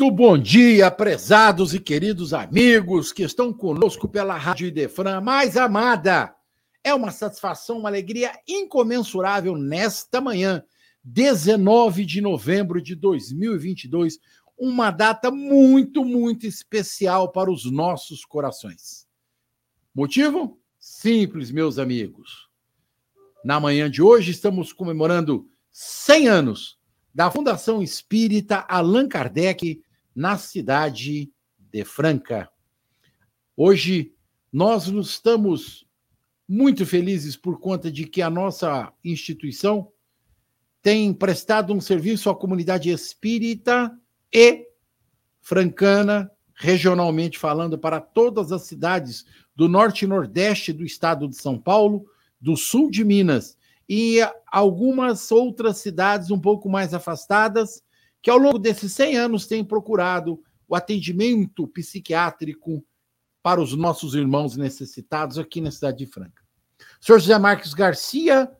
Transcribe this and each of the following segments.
Muito bom dia, prezados e queridos amigos que estão conosco pela Rádio Idefran mais amada. É uma satisfação, uma alegria incomensurável nesta manhã, 19 de novembro de 2022, uma data muito, muito especial para os nossos corações. Motivo? Simples, meus amigos. Na manhã de hoje estamos comemorando 100 anos da Fundação Espírita Allan Kardec, na cidade de Franca. Hoje, nós estamos muito felizes por conta de que a nossa instituição tem prestado um serviço à comunidade espírita e francana, regionalmente falando, para todas as cidades do norte e nordeste do estado de São Paulo, do sul de Minas e algumas outras cidades um pouco mais afastadas, que ao longo desses 100 anos têm procurado o atendimento psiquiátrico para os nossos irmãos necessitados aqui na cidade de Franca. O senhor José Marques Garcia,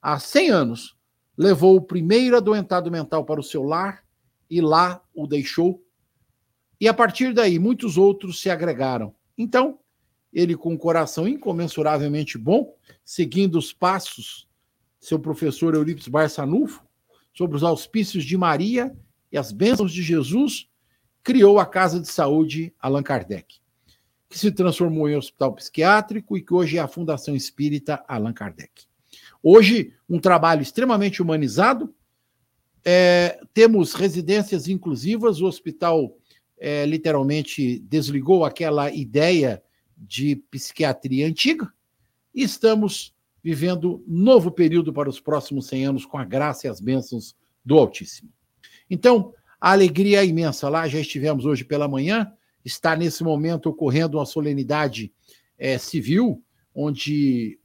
há 100 anos, levou o primeiro adoentado mental para o seu lar e lá o deixou. E a partir daí, muitos outros se agregaram. Então, ele, com um coração incomensuravelmente bom, seguindo os passos seu professor Eurípides Barçanufo, sobre os auspícios de Maria e as bênçãos de Jesus, criou a Casa de Saúde Allan Kardec, que se transformou em hospital psiquiátrico e que hoje é a Fundação Espírita Allan Kardec. Hoje, um trabalho extremamente humanizado, é, temos residências inclusivas, o hospital é, literalmente desligou aquela ideia de psiquiatria antiga e estamos vivendo novo período para os próximos 100 anos com a graça e as bênçãos do Altíssimo. Então, a alegria é imensa. Lá já estivemos hoje pela manhã, está nesse momento ocorrendo uma solenidade é, civil, onde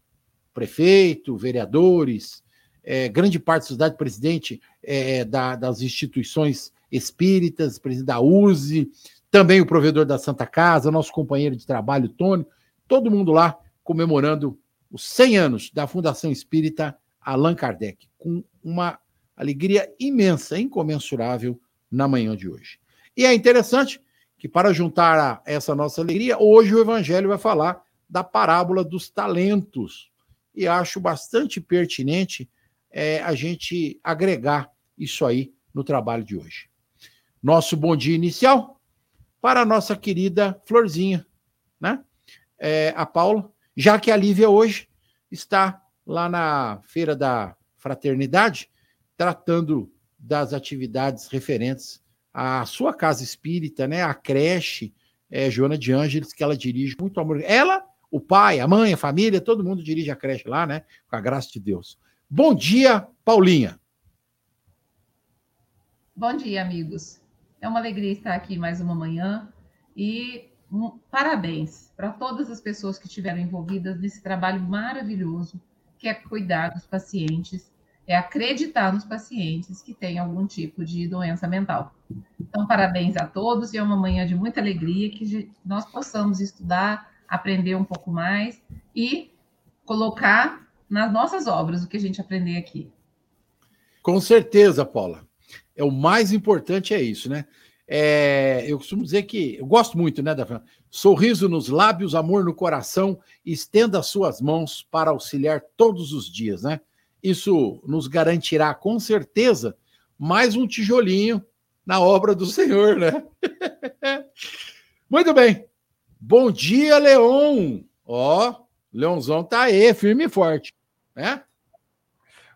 prefeito, vereadores, é, grande parte da sociedade, presidente é, da, das instituições espíritas, presidente da USE, também o provedor da Santa Casa, nosso companheiro de trabalho, Tony, todo mundo lá comemorando os 100 anos da Fundação Espírita Allan Kardec, com uma alegria imensa, incomensurável na manhã de hoje. E é interessante que, para juntar a essa nossa alegria, hoje o Evangelho vai falar da parábola dos talentos. E acho bastante pertinente é, a gente agregar isso aí no trabalho de hoje. Nosso bom dia inicial para a nossa querida Florzinha, né? É, a Paula, já que a Lívia hoje está lá na Feira da Fraternidade, tratando das atividades referentes à sua casa espírita, né, a creche é, Joana de Ângeles, que ela dirige muito amor. Ela, o pai, a mãe, a família, todo mundo dirige a creche lá, né, com a graça de Deus. Bom dia, Paulinha. Bom dia, amigos. É uma alegria estar aqui mais uma manhã e parabéns para todas as pessoas que estiveram envolvidas nesse trabalho maravilhoso que é cuidar dos pacientes, é acreditar nos pacientes que têm algum tipo de doença mental. Então, parabéns a todos e é uma manhã de muita alegria que nós possamos estudar, aprender um pouco mais e colocar nas nossas obras o que a gente aprender aqui. Com certeza, Paula. É o mais importante é isso, né? É, eu costumo dizer que eu gosto muito, né, da sorriso nos lábios, amor no coração, estenda as suas mãos para auxiliar todos os dias, né? Isso nos garantirá com certeza mais um tijolinho na obra do Senhor, né? muito bem. Bom dia, Leon. Ó, Leonzão tá aí, firme e forte, né?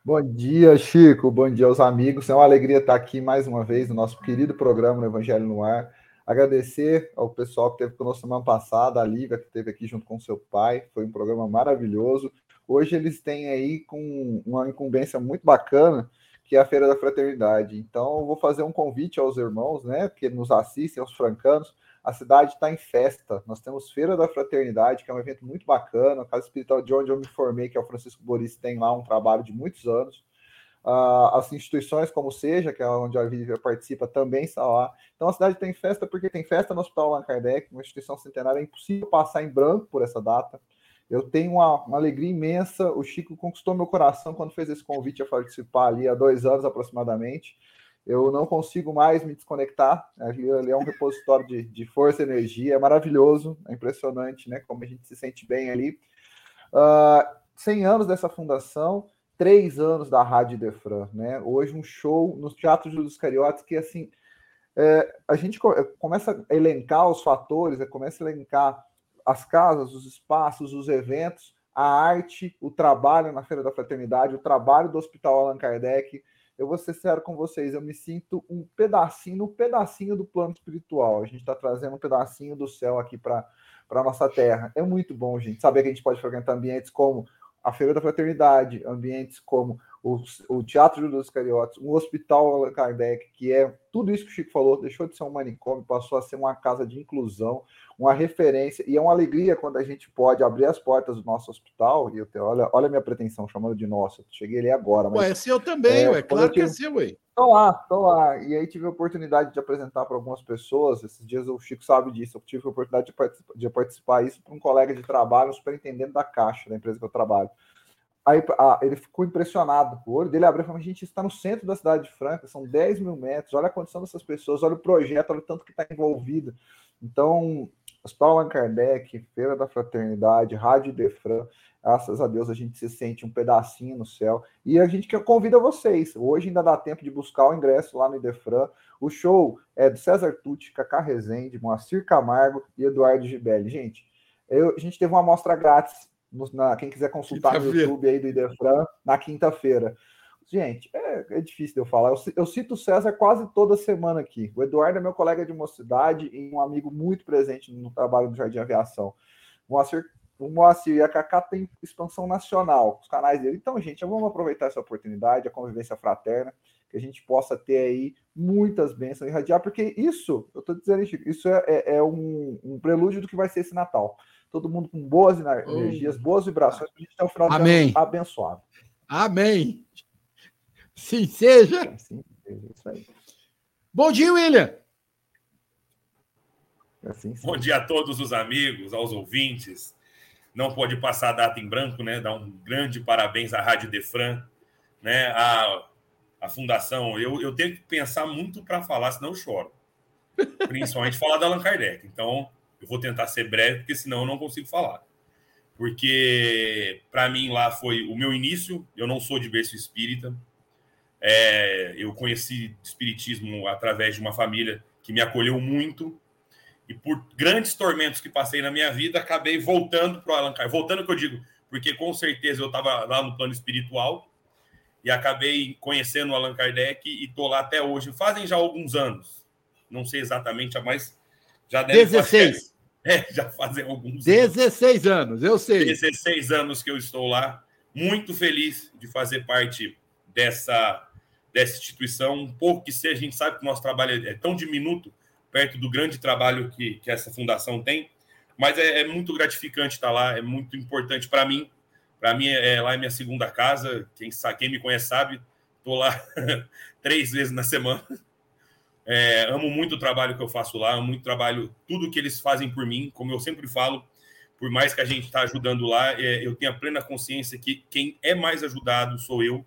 Bom dia, Chico. Bom dia aos amigos. É uma alegria estar aqui mais uma vez no nosso querido programa no Evangelho no Ar. Agradecer ao pessoal que esteve conosco semana passada, a Lívia, que esteve aqui junto com seu pai. Foi um programa maravilhoso. Hoje eles têm aí com uma incumbência muito bacana, que é a Feira da Fraternidade. Então, eu vou fazer um convite aos irmãos, né, que nos assistem, aos francanos. A cidade está em festa. Nós temos Feira da Fraternidade, que é um evento muito bacana. A Casa Espiritual de onde eu me formei, que é o Francisco Boris, tem lá um trabalho de muitos anos. Uh, as instituições como Seja, que é onde a Vívia participa, também está lá. Então a cidade tem festa porque tem festa no Hospital Allan Kardec, uma instituição centenária. É impossível passar em branco por essa data. Eu tenho uma, uma, alegria imensa. O Chico conquistou meu coração quando fez esse convite a participar ali há dois anos aproximadamente. Eu não consigo mais me desconectar. Ali é um repositório de, de, força e energia. É maravilhoso, é impressionante, né? Como a gente se sente bem ali. Uh, 100 anos dessa fundação três anos da Rádio Defran, né? Hoje um show no Teatro dos Cariotas que assim é, a gente começa a elencar os fatores, é, começa a elencar as casas, os espaços, os eventos, a arte, o trabalho na Feira da Fraternidade, o trabalho do Hospital Allan Kardec. Eu vou ser sério com vocês, eu me sinto um pedacinho, um pedacinho do plano espiritual. A gente está trazendo um pedacinho do céu aqui para para nossa terra. É muito bom, gente, saber que a gente pode frequentar ambientes como a Feira da Fraternidade, ambientes como o, o Teatro dos Cariotas, o Hospital Allan Kardec, que é tudo isso que o Chico falou, deixou de ser um manicômio, passou a ser uma casa de inclusão, uma referência, e é uma alegria quando a gente pode abrir as portas do nosso hospital, e eu te, olha, olha a minha pretensão, chamando de nossa, cheguei ali agora. Mas, ué, é seu também, é, ué, claro que é seu, ué. Estou lá, estou lá. E aí tive a oportunidade de apresentar para algumas pessoas. Esses dias o Chico sabe disso. Eu tive a oportunidade de participar, de participar isso para um colega de trabalho, um superintendente da Caixa, da empresa que eu trabalho. Aí a, ele ficou impressionado. O olho dele abriu e falou: gente, está no centro da cidade de Franca, são 10 mil metros. Olha a condição dessas pessoas, olha o projeto, olha o tanto que está envolvido. Então, Hospital Allan Kardec, Feira da Fraternidade, Rádio Defran, Graças a Deus a gente se sente um pedacinho no céu. E a gente convida vocês. Hoje ainda dá tempo de buscar o ingresso lá no Idefran. O show é do César Tucci, Cacá Rezende, Moacir Camargo e Eduardo Gibelli. Gente, eu, a gente teve uma amostra grátis. No, na, quem quiser consultar no YouTube aí do Idefran, na quinta-feira. Gente, é, é, difícil de eu falar. Eu, eu, cito o César quase toda semana aqui. O Eduardo é meu colega de mocidade e um amigo muito presente no trabalho do Jardim Aviação. Moacir o Moacir e a Cacá tem expansão nacional, os canais dele. Então, gente, vamos aproveitar essa oportunidade, a convivência fraterna, que a gente possa ter aí muitas bênçãos e irradiar, porque isso, eu estou dizendo, isso é, é, é um, um, prelúdio do que vai ser esse Natal. Todo mundo com boas energias, oh. boas vibrações, para a gente ter um final de Amém. ano abençoado. Amém. Sim seja. Assim seja, isso aí. Bom dia, William. Assim, Bom dia a todos os amigos, aos ouvintes não pode passar a data em branco, né? Dar um grande parabéns à Rádio Defran, né? A, a fundação. Eu, eu tenho que pensar muito para falar, senão eu choro. Principalmente falar da Allan Kardec. Então, eu vou tentar ser breve, porque senão eu não consigo falar. Porque, para mim, lá foi o meu início. Eu não sou de berço espírita. É, eu conheci espiritismo através de uma família que me acolheu muito e por grandes tormentos que passei na minha vida, acabei voltando para o Allan Kardec. Voltando que eu digo, porque com certeza eu estava lá no plano espiritual e acabei conhecendo o Allan Kardec e estou lá até hoje. Fazem já alguns anos. Não sei exatamente, mas já deve 16. É, já fazem alguns 16 anos. anos, eu sei. 16 anos que eu estou lá. Muito feliz de fazer parte dessa, dessa instituição. Um pouco que seja, a gente sabe que o nosso trabalho é tão diminuto perto do grande trabalho que, que essa fundação tem. Mas é, é muito gratificante estar lá, é muito importante para mim. Para mim, é, é, lá é minha segunda casa. Quem, sabe, quem me conhece sabe, estou lá três vezes na semana. É, amo muito o trabalho que eu faço lá, amo muito o trabalho, tudo que eles fazem por mim, como eu sempre falo, por mais que a gente está ajudando lá, é, eu tenho a plena consciência que quem é mais ajudado sou eu,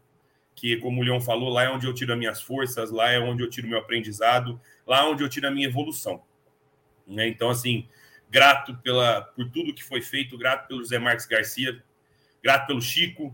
que, como o Leon falou, lá é onde eu tiro as minhas forças, lá é onde eu tiro meu aprendizado, lá onde eu tiro a minha evolução. Né? Então, assim, grato pela, por tudo que foi feito, grato pelo José Marques Garcia, grato pelo Chico,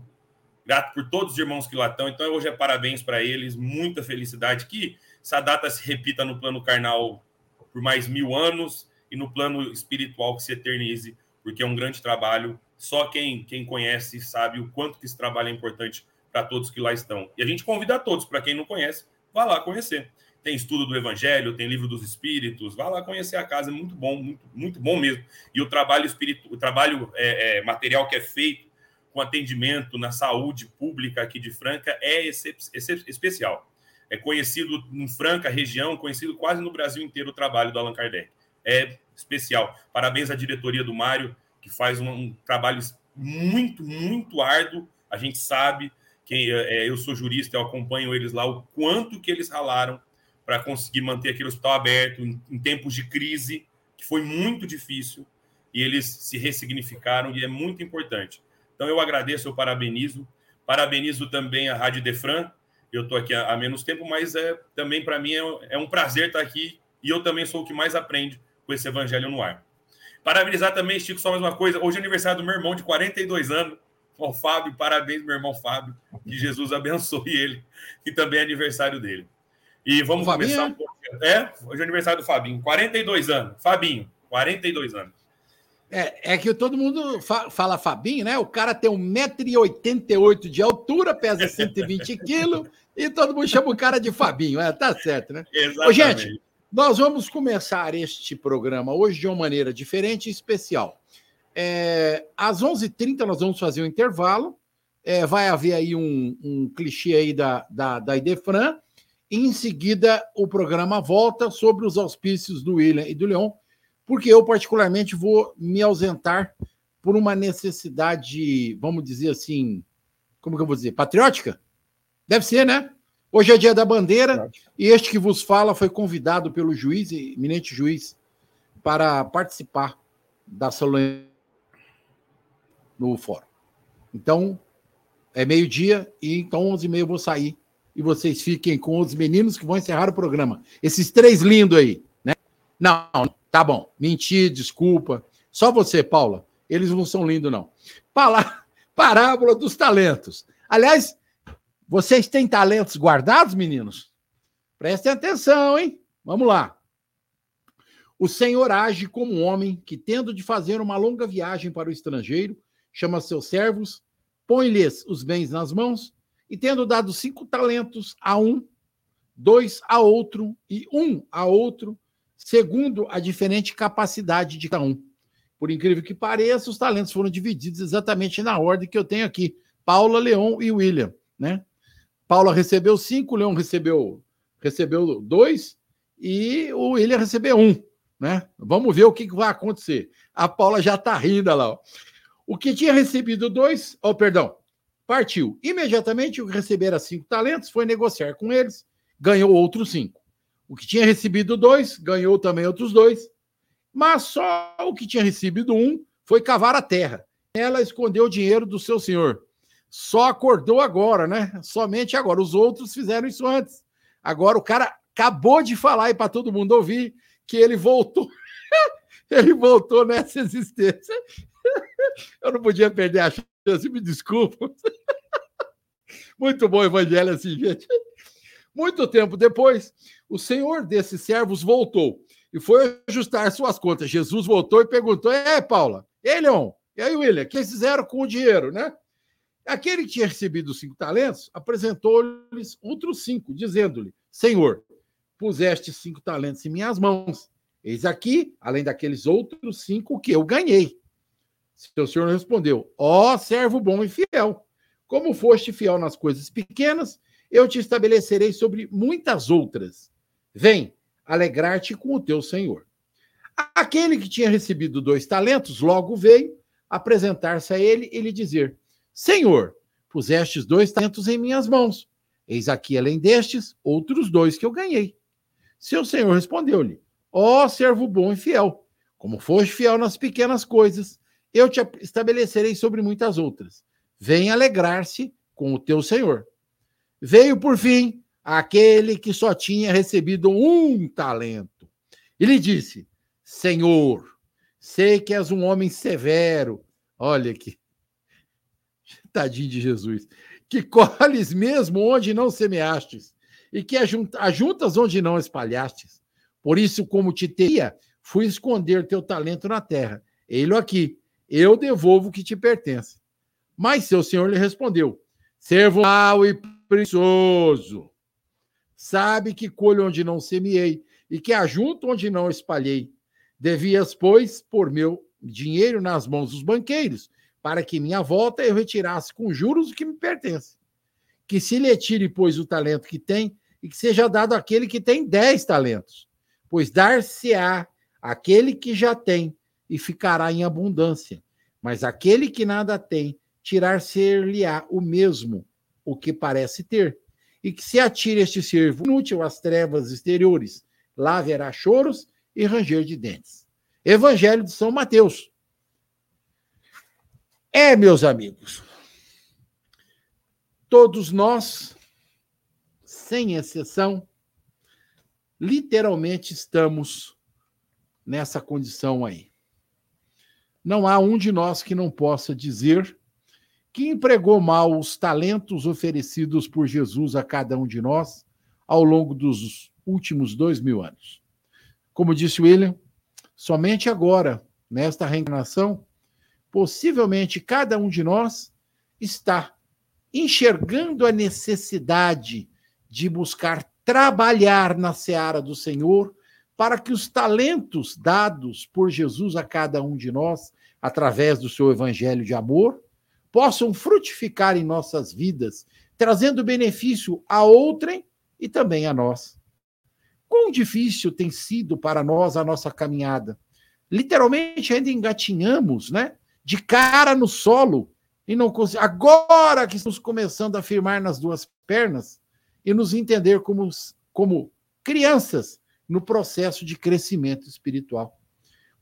grato por todos os irmãos que lá estão. Então, hoje é parabéns para eles, muita felicidade. Que essa data se repita no plano carnal por mais mil anos e no plano espiritual que se eternize, porque é um grande trabalho. Só quem, quem conhece sabe o quanto que esse trabalho é importante para todos que lá estão. E a gente convida a todos, para quem não conhece, vá lá conhecer tem estudo do Evangelho, tem livro dos Espíritos, vá lá conhecer a casa, é muito bom, muito, muito bom mesmo. E o trabalho espírito, o trabalho é, é, material que é feito com atendimento na saúde pública aqui de Franca é excep excep especial. É conhecido em Franca, região, conhecido quase no Brasil inteiro o trabalho do Allan Kardec. É especial. Parabéns à diretoria do Mário, que faz um, um trabalho muito, muito árduo. A gente sabe, quem é, eu sou jurista, eu acompanho eles lá, o quanto que eles ralaram para conseguir manter aquele hospital aberto em, em tempos de crise, que foi muito difícil, e eles se ressignificaram, e é muito importante. Então, eu agradeço, eu parabenizo. Parabenizo também a Rádio Defran. Eu estou aqui há, menos tempo, mas é, também para mim é, é, um prazer estar aqui e eu também sou o que mais aprende com esse evangelho no ar. Parabenizar também, Chico, só mais uma coisa. Hoje é aniversário do meu irmão de 42 anos, o Fábio. Parabéns, meu irmão Fábio. Que Jesus abençoe ele. E também é aniversário dele. E vamos começar um pouco. É, hoje é aniversário do Fabinho. 42 anos. Fabinho, 42 anos. É, é que todo mundo fa fala Fabinho, né? O cara tem 1,88m de altura, pesa 120 quilos, e todo mundo chama o cara de Fabinho. É, tá certo, né? Exatamente. Ô, gente, nós vamos começar este programa hoje de uma maneira diferente e especial. É, às 11h30 nós vamos fazer um intervalo. É, vai haver aí um, um clichê aí da, da, da Idefran. E em seguida o programa volta sobre os auspícios do William e do Leon, porque eu particularmente vou me ausentar por uma necessidade, vamos dizer assim, como que eu vou dizer, patriótica? Deve ser, né? Hoje é dia da bandeira e este que vos fala foi convidado pelo juiz, eminente juiz, para participar da solenidade no fórum. Então, é meio-dia e então 11h30 eu vou sair e vocês fiquem com os meninos que vão encerrar o programa. Esses três lindos aí, né? Não, tá bom. Mentir, desculpa. Só você, Paula. Eles não são lindos, não. Parábola dos talentos. Aliás, vocês têm talentos guardados, meninos? Prestem atenção, hein? Vamos lá. O Senhor age como um homem que, tendo de fazer uma longa viagem para o estrangeiro, chama seus servos, põe-lhes os bens nas mãos, e tendo dado cinco talentos a um, dois a outro e um a outro, segundo a diferente capacidade de cada um. Por incrível que pareça, os talentos foram divididos exatamente na ordem que eu tenho aqui: Paula, Leon e William, né? Paula recebeu cinco, o Leão recebeu, recebeu dois e o William recebeu um. Né? Vamos ver o que vai acontecer. A Paula já está rindo lá. Ó. O que tinha recebido dois, oh, perdão, partiu. Imediatamente o que recebera cinco talentos foi negociar com eles, ganhou outros cinco. O que tinha recebido dois, ganhou também outros dois. Mas só o que tinha recebido um foi cavar a terra. Ela escondeu o dinheiro do seu senhor só acordou agora, né? Somente agora. Os outros fizeram isso antes. Agora o cara acabou de falar aí para todo mundo ouvir que ele voltou. ele voltou nessa existência. Eu não podia perder a chance, me desculpa. Muito bom evangelho assim, gente. Muito tempo depois, o senhor desses servos voltou e foi ajustar suas contas. Jesus voltou e perguntou: É, Paula, ei, Leon, e aí, William, o que fizeram com o dinheiro, né? Aquele que tinha recebido os cinco talentos apresentou-lhes outros cinco, dizendo-lhe: Senhor, puseste cinco talentos em minhas mãos. Eis aqui, além daqueles outros cinco que eu ganhei. Seu senhor respondeu: Ó oh, servo bom e fiel, como foste fiel nas coisas pequenas, eu te estabelecerei sobre muitas outras. Vem, alegrar-te com o teu senhor. Aquele que tinha recebido dois talentos logo veio apresentar-se a ele e lhe dizer: Senhor, pusestes dois talentos em minhas mãos. Eis aqui, além destes, outros dois que eu ganhei. Seu senhor respondeu-lhe: Ó oh, servo bom e fiel, como foste fiel nas pequenas coisas, eu te estabelecerei sobre muitas outras. Venha alegrar-se com o teu senhor. Veio, por fim, aquele que só tinha recebido um talento. E lhe disse: Senhor, sei que és um homem severo. Olha aqui tadinho de Jesus, que colhes mesmo onde não semeastes, e que ajuntas onde não espalhastes. Por isso, como te teria, fui esconder teu talento na terra. Ele aqui, eu devolvo o que te pertence. Mas seu senhor lhe respondeu: servo mau e preguiçoso. Sabe que colho onde não semeei e que ajunto onde não espalhei. Devias, pois, pôr meu dinheiro nas mãos dos banqueiros, para que minha volta eu retirasse com juros o que me pertence. Que se lhe tire, pois, o talento que tem, e que seja dado àquele que tem dez talentos. Pois dar-se-á aquele que já tem, e ficará em abundância. Mas aquele que nada tem, tirar-se-lhe-á o mesmo, o que parece ter. E que se atire este servo inútil às trevas exteriores, lá haverá choros e ranger de dentes. Evangelho de São Mateus, é, meus amigos, todos nós, sem exceção, literalmente estamos nessa condição aí. Não há um de nós que não possa dizer que empregou mal os talentos oferecidos por Jesus a cada um de nós ao longo dos últimos dois mil anos. Como disse William, somente agora, nesta reencarnação, possivelmente cada um de nós está enxergando a necessidade de buscar trabalhar na seara do Senhor para que os talentos dados por Jesus a cada um de nós, através do seu evangelho de amor, possam frutificar em nossas vidas, trazendo benefício a outrem e também a nós. Quão difícil tem sido para nós a nossa caminhada. Literalmente ainda engatinhamos, né? De cara no solo e não agora que estamos começando a firmar nas duas pernas e nos entender como, como crianças no processo de crescimento espiritual.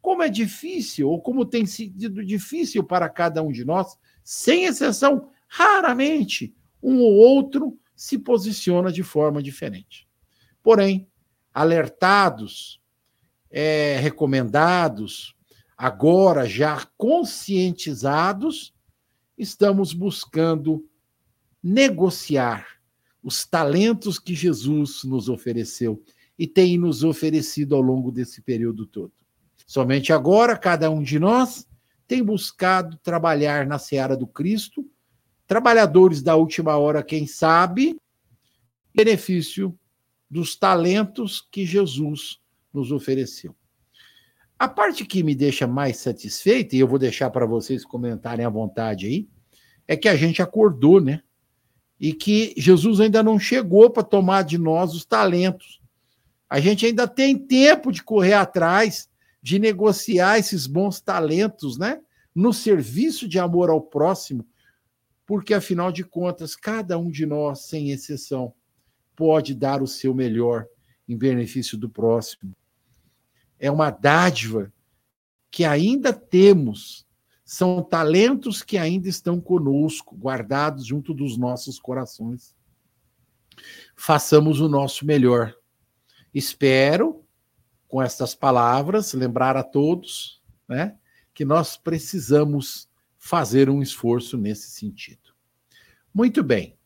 Como é difícil, ou como tem sido difícil para cada um de nós, sem exceção, raramente um ou outro se posiciona de forma diferente. Porém, alertados, é, recomendados, agora já conscientizados, estamos buscando negociar os talentos que Jesus nos ofereceu e tem nos oferecido ao longo desse período todo. Somente agora, cada um de nós tem buscado trabalhar na seara do Cristo, trabalhadores da última hora, quem sabe, benefício dos talentos que Jesus nos ofereceu. A parte que me deixa mais satisfeita, e eu vou deixar para vocês comentarem à vontade aí, é que a gente acordou, né? E que Jesus ainda não chegou para tomar de nós os talentos. A gente ainda tem tempo de correr atrás, de negociar esses bons talentos, né? No serviço de amor ao próximo, porque afinal de contas, cada um de nós, sem exceção, pode dar o seu melhor em benefício do próximo é uma dádiva que ainda temos, são talentos que ainda estão conosco, guardados junto dos nossos corações. Façamos o nosso melhor. Espero, com estas palavras, lembrar a todos né, que nós precisamos fazer um esforço nesse sentido. Muito bem.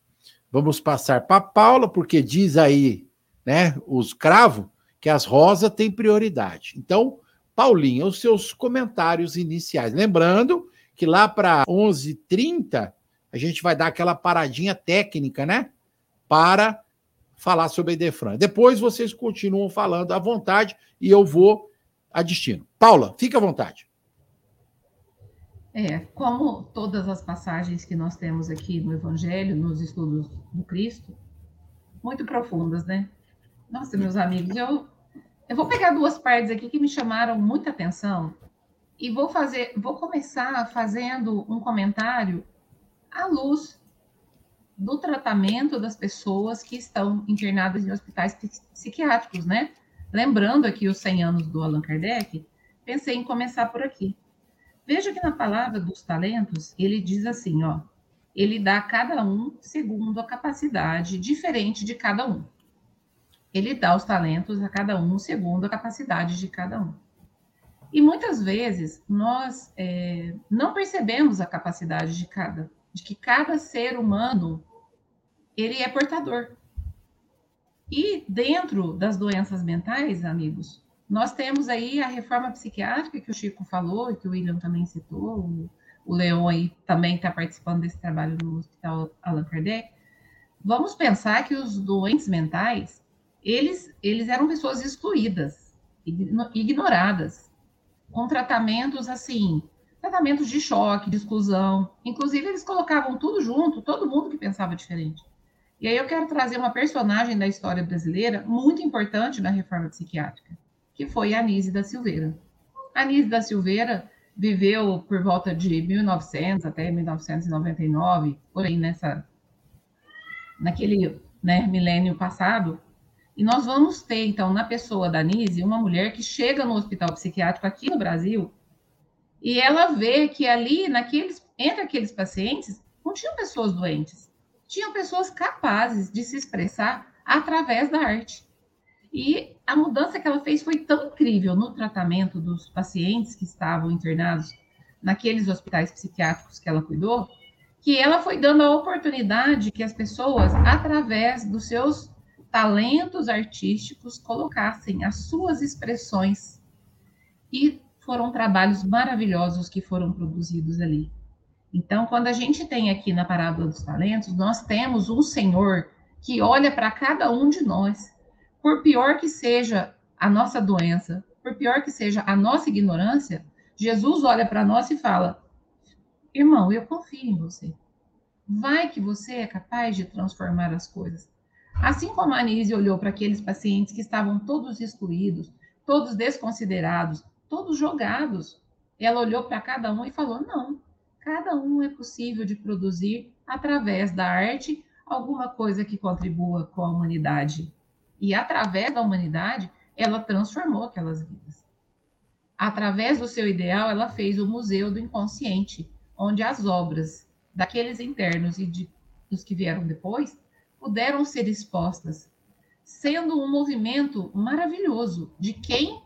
Vamos passar para Paula, porque diz aí, né, os cravos que as rosas têm prioridade. Então, Paulinha, os seus comentários iniciais. Lembrando que lá para 11h30 a gente vai dar aquela paradinha técnica, né? Para falar sobre a Idefran. Depois vocês continuam falando à vontade e eu vou a destino. Paula, fica à vontade. É, como todas as passagens que nós temos aqui no Evangelho, nos estudos do Cristo, muito profundas, né? Nossa, meus amigos, eu, eu vou pegar duas partes aqui que me chamaram muita atenção e vou fazer, vou começar fazendo um comentário à luz do tratamento das pessoas que estão internadas em hospitais psiquiátricos, né? Lembrando aqui os 100 anos do Allan Kardec, pensei em começar por aqui. Veja que na palavra dos talentos, ele diz assim, ó, ele dá a cada um segundo a capacidade diferente de cada um ele dá os talentos a cada um segundo a capacidade de cada um. E muitas vezes nós é, não percebemos a capacidade de cada, de que cada ser humano ele é portador. E dentro das doenças mentais, amigos, nós temos aí a reforma psiquiátrica que o Chico falou que o William também citou, o Leon aí também está participando desse trabalho no Hospital Allan Kardec. Vamos pensar que os doentes mentais eles, eles eram pessoas excluídas, ignoradas, com tratamentos assim, tratamentos de choque, de exclusão. Inclusive, eles colocavam tudo junto, todo mundo que pensava diferente. E aí eu quero trazer uma personagem da história brasileira muito importante na reforma psiquiátrica, que foi a Anise da Silveira. A Anise da Silveira viveu por volta de 1900 até 1999, por aí nessa naquele né, milênio passado. E nós vamos ter, então, na pessoa da Anise, uma mulher que chega no hospital psiquiátrico aqui no Brasil e ela vê que ali, naqueles, entre aqueles pacientes, não tinham pessoas doentes tinham pessoas capazes de se expressar através da arte. E a mudança que ela fez foi tão incrível no tratamento dos pacientes que estavam internados naqueles hospitais psiquiátricos que ela cuidou, que ela foi dando a oportunidade que as pessoas, através dos seus talentos artísticos, colocassem as suas expressões. E foram trabalhos maravilhosos que foram produzidos ali. Então, quando a gente tem aqui na parábola dos talentos, nós temos um Senhor que olha para cada um de nós, por pior que seja a nossa doença, por pior que seja a nossa ignorância, Jesus olha para nós e fala: Irmão, eu confio em você. Vai que você é capaz de transformar as coisas. Assim como a Anise olhou para aqueles pacientes que estavam todos excluídos, todos desconsiderados, todos jogados, ela olhou para cada um e falou: Não, cada um é possível de produzir através da arte alguma coisa que contribua com a humanidade. E através da humanidade, ela transformou aquelas vidas. Através do seu ideal, ela fez o Museu do Inconsciente, onde as obras daqueles internos e de, dos que vieram depois puderam ser expostas, sendo um movimento maravilhoso de quem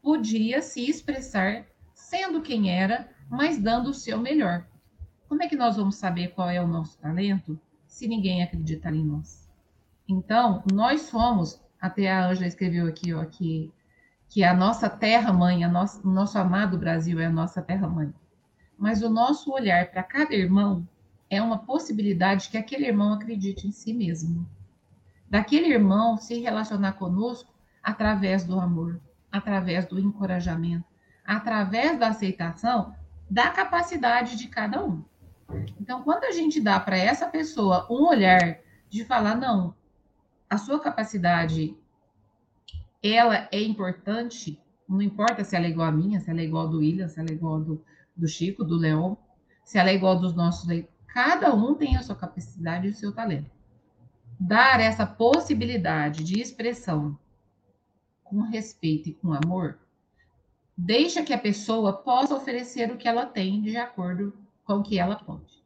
podia se expressar sendo quem era mas dando o seu melhor. Como é que nós vamos saber qual é o nosso talento se ninguém acreditar em nós? Então, nós somos, até a Ângela escreveu aqui, ó, que, que a nossa terra-mãe, o nosso amado Brasil é a nossa terra-mãe. Mas o nosso olhar para cada irmão é uma possibilidade que aquele irmão acredite em si mesmo. Daquele irmão se relacionar conosco através do amor, através do encorajamento, através da aceitação da capacidade de cada um. Então, quando a gente dá para essa pessoa um olhar de falar, não, a sua capacidade, ela é importante, não importa se ela é igual a minha, se ela é igual do William, se ela é igual do, do Chico, do Leon, se ela é igual dos nossos. Cada um tem a sua capacidade e o seu talento. Dar essa possibilidade de expressão com respeito e com amor deixa que a pessoa possa oferecer o que ela tem de acordo com o que ela pode.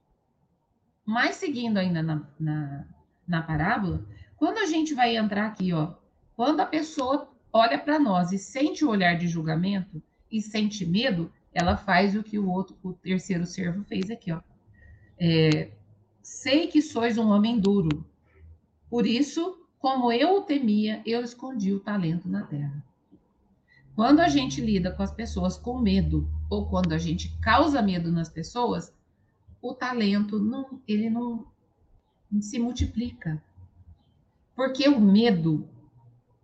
Mas seguindo ainda na, na, na parábola, quando a gente vai entrar aqui, ó, quando a pessoa olha para nós e sente o olhar de julgamento e sente medo, ela faz o que o outro, o terceiro servo fez aqui, ó. É, sei que sois um homem duro, por isso, como eu o temia, eu escondi o talento na terra. Quando a gente lida com as pessoas com medo ou quando a gente causa medo nas pessoas, o talento não, ele não se multiplica. Porque o medo,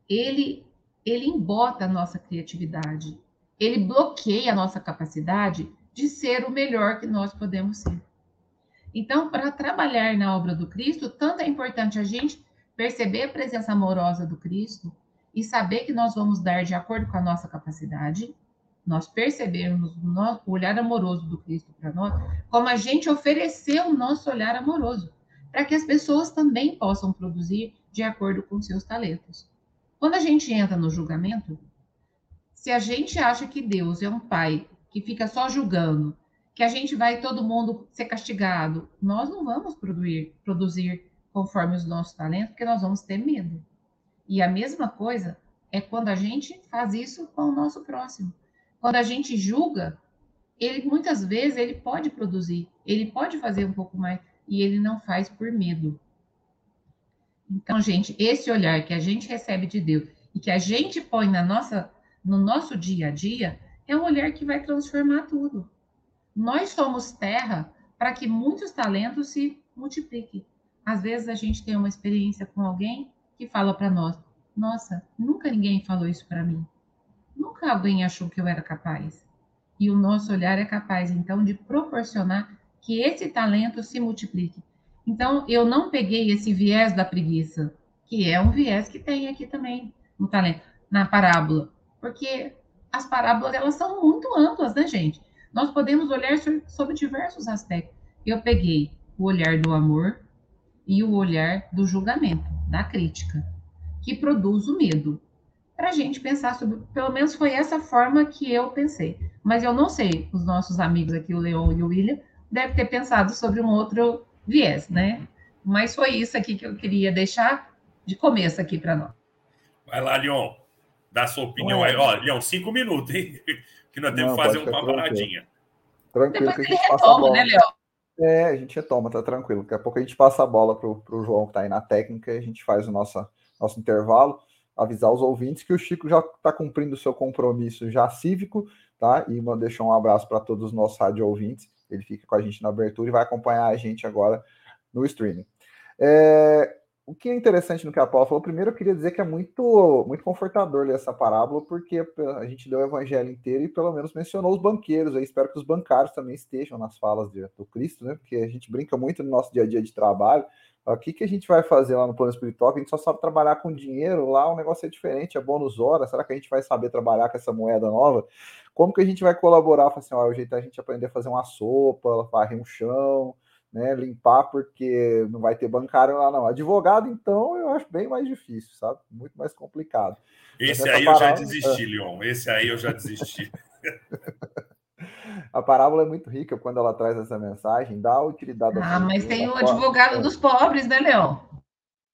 ele ele embota a nossa criatividade, ele bloqueia a nossa capacidade de ser o melhor que nós podemos ser. Então, para trabalhar na obra do Cristo, tanto é importante a gente perceber a presença amorosa do Cristo, e saber que nós vamos dar de acordo com a nossa capacidade, nós percebermos o olhar amoroso do Cristo para nós, como a gente ofereceu o nosso olhar amoroso, para que as pessoas também possam produzir de acordo com seus talentos. Quando a gente entra no julgamento, se a gente acha que Deus é um pai que fica só julgando, que a gente vai todo mundo ser castigado, nós não vamos produzir, produzir conforme os nossos talentos, porque nós vamos ter medo. E a mesma coisa é quando a gente faz isso com o nosso próximo. Quando a gente julga, ele muitas vezes ele pode produzir, ele pode fazer um pouco mais e ele não faz por medo. Então, gente, esse olhar que a gente recebe de Deus e que a gente põe na nossa no nosso dia a dia é um olhar que vai transformar tudo. Nós somos terra para que muitos talentos se multipliquem. Às vezes a gente tem uma experiência com alguém que fala para nós: Nossa, nunca ninguém falou isso para mim. Nunca alguém achou que eu era capaz. e o nosso olhar é capaz, então, de proporcionar que esse talento se multiplique. Então, eu não peguei esse viés da preguiça, que é um viés que tem aqui também no talento, na parábola, porque as parábolas elas são muito amplas, né, gente? Nós podemos olhar sobre diversos aspectos. Eu peguei o olhar do amor e o olhar do julgamento, da crítica, que produz o medo. Para a gente pensar sobre, pelo menos foi essa forma que eu pensei. Mas eu não sei, os nossos amigos aqui, o Leon e o William, devem ter pensado sobre um outro viés, né? Mas foi isso aqui que eu queria deixar de começo aqui para nós. Vai lá, Leon. Dá sua opinião aí. Ó, Leon, cinco minutos, hein? Que nós temos que fazer uma paradinha. Tranquilo, Depois que a gente passa retoma, a bola. né, Leon? É, a gente retoma, tá tranquilo. Daqui a pouco a gente passa a bola pro, pro João que tá aí na técnica e a gente faz o nosso, nosso intervalo. Avisar os ouvintes que o Chico já está cumprindo o seu compromisso já cívico, tá? E deixar um abraço para todos os nossos rádio ouvintes. Ele fica com a gente na abertura e vai acompanhar a gente agora no streaming. É, o que é interessante no que a Paula falou, primeiro eu queria dizer que é muito, muito confortador ler essa parábola, porque a gente deu o evangelho inteiro e pelo menos mencionou os banqueiros. Eu espero que os bancários também estejam nas falas de, do Cristo, né? Porque a gente brinca muito no nosso dia a dia de trabalho. O que, que a gente vai fazer lá no plano espiritual? Que a gente só sabe trabalhar com dinheiro, lá o negócio é diferente, é bônus hora. Será que a gente vai saber trabalhar com essa moeda nova? Como que a gente vai colaborar? Fala assim, ó, o jeito é a gente aprender a fazer uma sopa, varrer um chão, né, limpar porque não vai ter bancário lá, não. Advogado, então, eu acho bem mais difícil, sabe? Muito mais complicado. Esse aí eu já desisti. Leon. Esse aí eu já desisti. a parábola é muito rica quando ela traz essa mensagem, dá utilidade. Ah, mas tem o advogado dos pobres, né, Leon?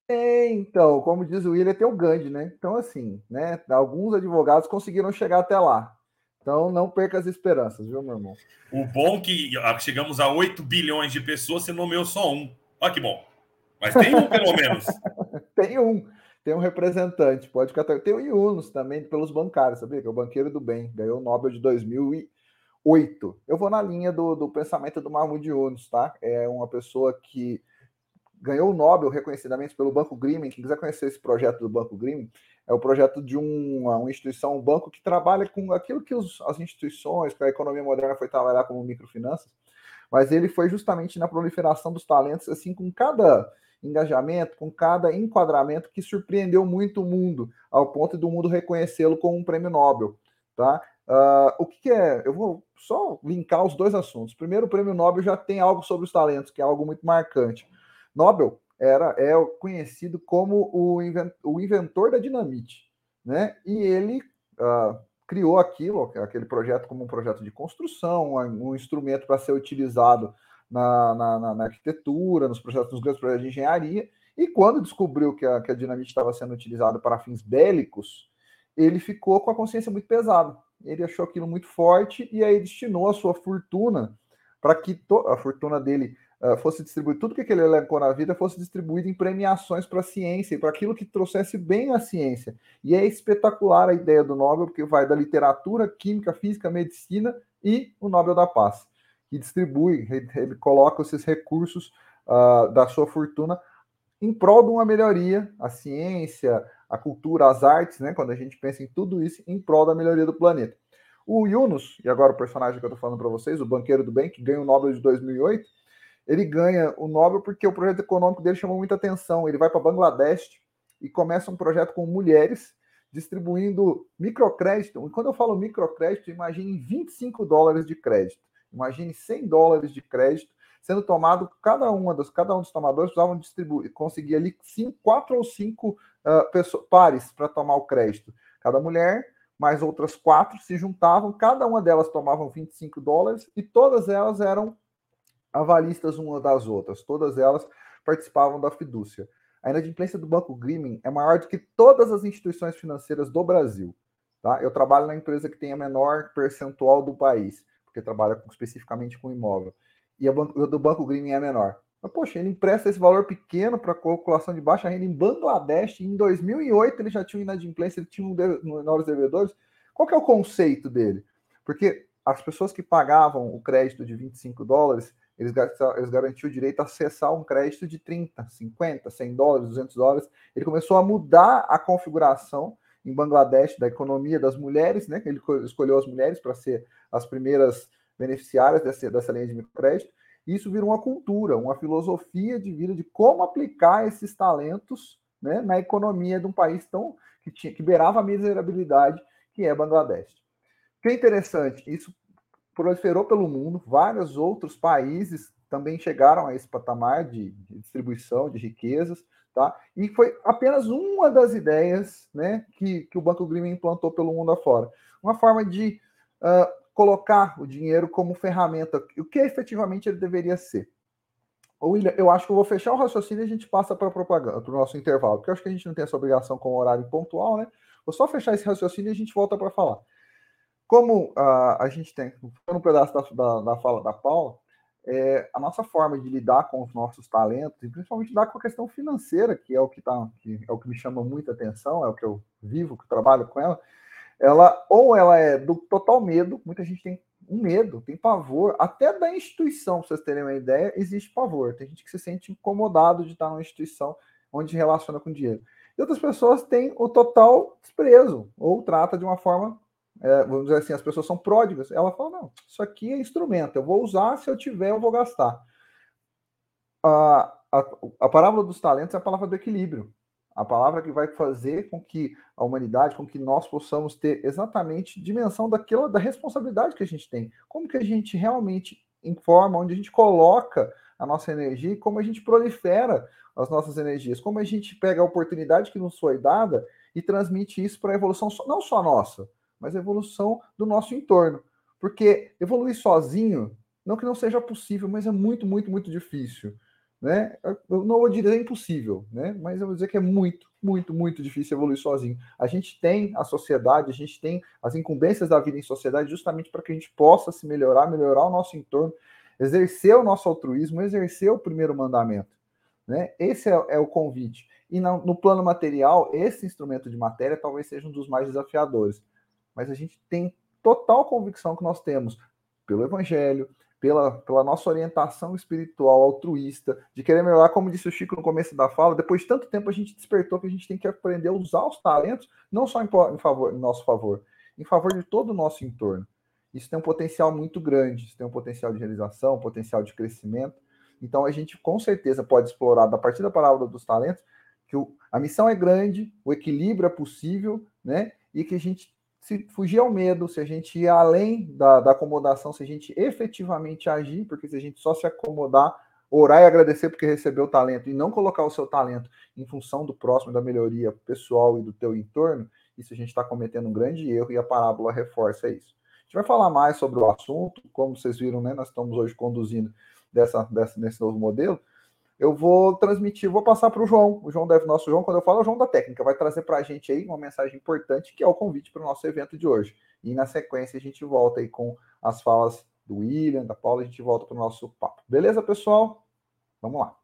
É, então, como diz o William, tem o Gandhi, né? Então, assim, né? Alguns advogados conseguiram chegar até lá. Então não perca as esperanças, viu, meu irmão? O bom é que chegamos a 8 bilhões de pessoas, você nomeou só um. Olha que bom. Mas tem um, pelo menos. tem um. Tem um representante. Pode ficar. Tem o Yunus também, pelos bancários, sabia? Que é o banqueiro do bem. Ganhou o Nobel de 2008. Eu vou na linha do, do pensamento do Mahmoud Yunus, tá? É uma pessoa que ganhou o Nobel reconhecidamente pelo Banco Grimm. Quem quiser conhecer esse projeto do Banco Grimm, é o projeto de uma, uma instituição, um banco que trabalha com aquilo que os, as instituições, que a economia moderna foi trabalhar como microfinanças, mas ele foi justamente na proliferação dos talentos, assim, com cada engajamento, com cada enquadramento que surpreendeu muito o mundo, ao ponto do mundo reconhecê-lo como um prêmio Nobel, tá? Uh, o que, que, é? Eu vou só linkar os dois assuntos. Primeiro, o prêmio Nobel já tem algo sobre os talentos, que é algo muito marcante. Nobel era é conhecido como o, inventor da dinamite, né? E ele uh, criou aquilo, aquele projeto como um projeto de construção, um instrumento para ser utilizado na, na, na, arquitetura, nos projetos, nos grandes projetos de engenharia. E quando descobriu que a, que a dinamite estava sendo utilizada para fins bélicos, ele ficou com a consciência muito pesada. Ele achou aquilo muito forte e aí destinou a sua fortuna para que a fortuna dele uh, fosse distribuído, tudo que ele elencou na vida fosse distribuído em premiações para a ciência e para aquilo que trouxesse bem à ciência. E é espetacular a ideia do Nobel, porque vai da literatura, química, física, medicina e o Nobel da Paz, que distribui, ele, coloca esses recursos uh, da sua fortuna em prol de uma melhoria, a ciência, a cultura, as artes, né? Quando a gente pensa em tudo isso, em prol da melhoria do planeta. O Yunus, e agora o personagem que eu estou falando para vocês, o banqueiro do bem, que ganha o Nobel de 2008, ele ganha o Nobel porque o projeto econômico dele chamou muita atenção. Ele vai para Bangladesh e começa um projeto com mulheres distribuindo microcrédito. E quando eu falo microcrédito, imagine 25 dólares de crédito. Imagine 100 dólares de crédito sendo tomado cada uma dos cada um dos tomadores precisavam distribuir, conseguir ali cinco, quatro ou cinco uh, pessoas, pares para tomar o crédito. Cada mulher mais outras quatro se juntavam, cada uma delas tomavam 25 dólares e todas elas eram avalistas uma das outras, todas elas participavam da fidúcia. A inadimplência do Banco Grimming é maior do que todas as instituições financeiras do Brasil. Tá? Eu trabalho na empresa que tem a menor percentual do país, porque trabalha especificamente com imóvel. E a do Banco Grimming é menor. Mas, poxa, ele empresta esse valor pequeno para calculação de baixa renda em Bangladesh. Em 2008 ele já tinha inadimplência, ele tinha um menores devedores. Qual que é o conceito dele? Porque as pessoas que pagavam o crédito de 25 dólares, eles, eles garantiam o direito a acessar um crédito de 30, 50, 100 dólares, 200 dólares. Ele começou a mudar a configuração em Bangladesh da economia das mulheres, né? Ele escolheu as mulheres para ser as primeiras beneficiárias dessa, dessa linha de microcrédito. Isso virou uma cultura, uma filosofia de vida de como aplicar esses talentos né, na economia de um país tão que, tinha, que beirava a miserabilidade que é Bangladesh. O que é interessante, isso proliferou pelo mundo, vários outros países também chegaram a esse patamar de, distribuição de riquezas, tá? E foi apenas uma das ideias, né, que, que o Banco Grimm implantou pelo mundo afora. Uma forma de uh, colocar o dinheiro como ferramenta, o que efetivamente ele deveria ser. William, eu acho que eu vou fechar o raciocínio e a gente passa para a propaganda, para o nosso intervalo, porque eu acho que a gente não tem essa obrigação com o horário pontual, né? Vou só fechar esse raciocínio e a gente volta para falar. Como uh, a gente tem, um pedaço da, da, da fala da Paula, é, a nossa forma de lidar com os nossos talentos, e principalmente lidar com a questão financeira, que é o que, tá, que é o que me chama muita atenção, é o que eu vivo, que eu trabalho com ela, ela ou ela é do total medo, muita gente tem um medo, tem pavor, até da instituição, para vocês terem uma ideia, existe pavor. Tem gente que se sente incomodado de estar numa instituição onde relaciona com dinheiro. E outras pessoas têm o total desprezo, ou trata de uma forma é, vamos dizer assim, as pessoas são pródigas. Ela fala: não, isso aqui é instrumento, eu vou usar, se eu tiver, eu vou gastar. A, a, a parábola dos talentos é a palavra do equilíbrio. A palavra que vai fazer com que a humanidade, com que nós possamos ter exatamente dimensão daquela da responsabilidade que a gente tem. Como que a gente realmente informa, onde a gente coloca a nossa energia e como a gente prolifera as nossas energias, como a gente pega a oportunidade que nos foi dada e transmite isso para a evolução não só nossa, mas a evolução do nosso entorno. Porque evoluir sozinho, não que não seja possível, mas é muito, muito, muito difícil. Né? Eu não vou dizer impossível, né? mas eu vou dizer que é muito, muito, muito difícil evoluir sozinho. A gente tem a sociedade, a gente tem as incumbências da vida em sociedade justamente para que a gente possa se melhorar, melhorar o nosso entorno, exercer o nosso altruísmo, exercer o primeiro mandamento. Né? Esse é, é o convite. E no, no plano material, esse instrumento de matéria talvez seja um dos mais desafiadores mas a gente tem total convicção que nós temos pelo Evangelho, pela, pela nossa orientação espiritual altruísta, de querer melhorar, como disse o Chico no começo da fala, depois de tanto tempo a gente despertou que a gente tem que aprender a usar os talentos, não só em, em, favor, em nosso favor, em favor de todo o nosso entorno. Isso tem um potencial muito grande, isso tem um potencial de realização, um potencial de crescimento. Então a gente com certeza pode explorar, a partir da palavra dos talentos, que o, a missão é grande, o equilíbrio é possível, né? E que a gente se fugir ao medo, se a gente ir além da, da acomodação, se a gente efetivamente agir, porque se a gente só se acomodar, orar e agradecer porque recebeu o talento e não colocar o seu talento em função do próximo, da melhoria pessoal e do teu entorno, isso a gente está cometendo um grande erro e a parábola reforça isso. A gente vai falar mais sobre o assunto, como vocês viram, né? Nós estamos hoje conduzindo dessa, dessa, nesse novo modelo, eu vou transmitir, vou passar para o João. O João deve, nosso João, quando eu falo, é o João da técnica, vai trazer para a gente aí uma mensagem importante, que é o convite para o nosso evento de hoje. E na sequência a gente volta aí com as falas do William, da Paula, a gente volta para o nosso papo. Beleza, pessoal? Vamos lá.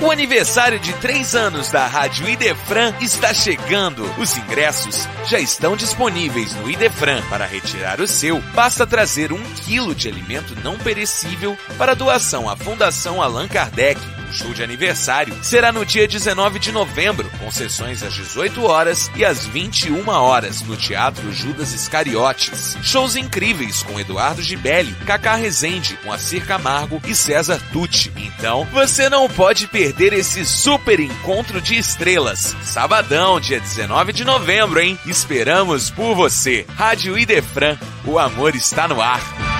O aniversário de três anos da Rádio Idefran está chegando. Os ingressos já estão disponíveis no Idefran. Para retirar o seu, basta trazer um quilo de alimento não perecível para doação à Fundação Allan Kardec show de aniversário será no dia 19 de novembro, com sessões às 18 horas e às 21 horas no Teatro Judas Iscariotes. Shows incríveis com Eduardo Gibelli, Cacá Rezende, Moacir Camargo e César Tucci. Então, você não pode perder esse super encontro de estrelas. Sabadão, dia 19 de novembro, hein? Esperamos por você. Rádio Idefran, o amor está no ar.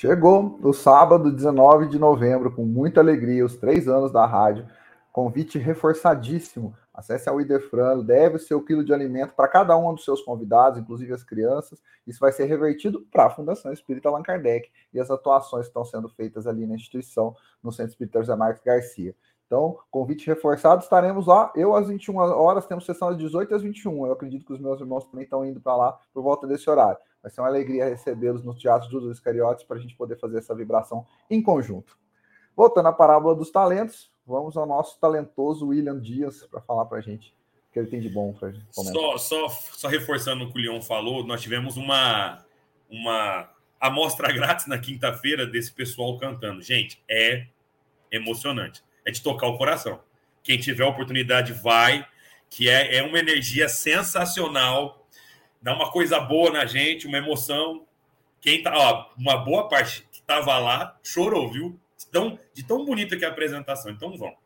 Chegou no sábado, 19 de novembro, com muita alegria, os três anos da rádio. Convite reforçadíssimo. Acesse a Idefran, leve o seu quilo de alimento para cada um dos seus convidados, inclusive as crianças. Isso vai ser revertido para a Fundação Espírita Allan Kardec e as atuações que estão sendo feitas ali na instituição, no Centro Espírita José Marques Garcia. Então, convite reforçado, estaremos lá. Eu às 21 horas, temos sessão às 18 às 21. Eu acredito que os meus irmãos também estão indo para lá por volta desse horário. Vai ser uma alegria recebê-los no Teatro dos Iscariotes para a gente poder fazer essa vibração em conjunto. Voltando à parábola dos talentos, vamos ao nosso talentoso William Dias para falar para a gente o que ele tem de bom para gente. Só, só, só reforçando o que o Leon falou, nós tivemos uma, uma amostra grátis na quinta-feira desse pessoal cantando. Gente, é emocionante. É de tocar o coração. Quem tiver oportunidade, vai, que é, é uma energia sensacional, dá uma coisa boa na gente, uma emoção. Quem tá, ó, uma boa parte que estava lá chorou, viu? De tão, de tão bonita que é a apresentação. Então vamos.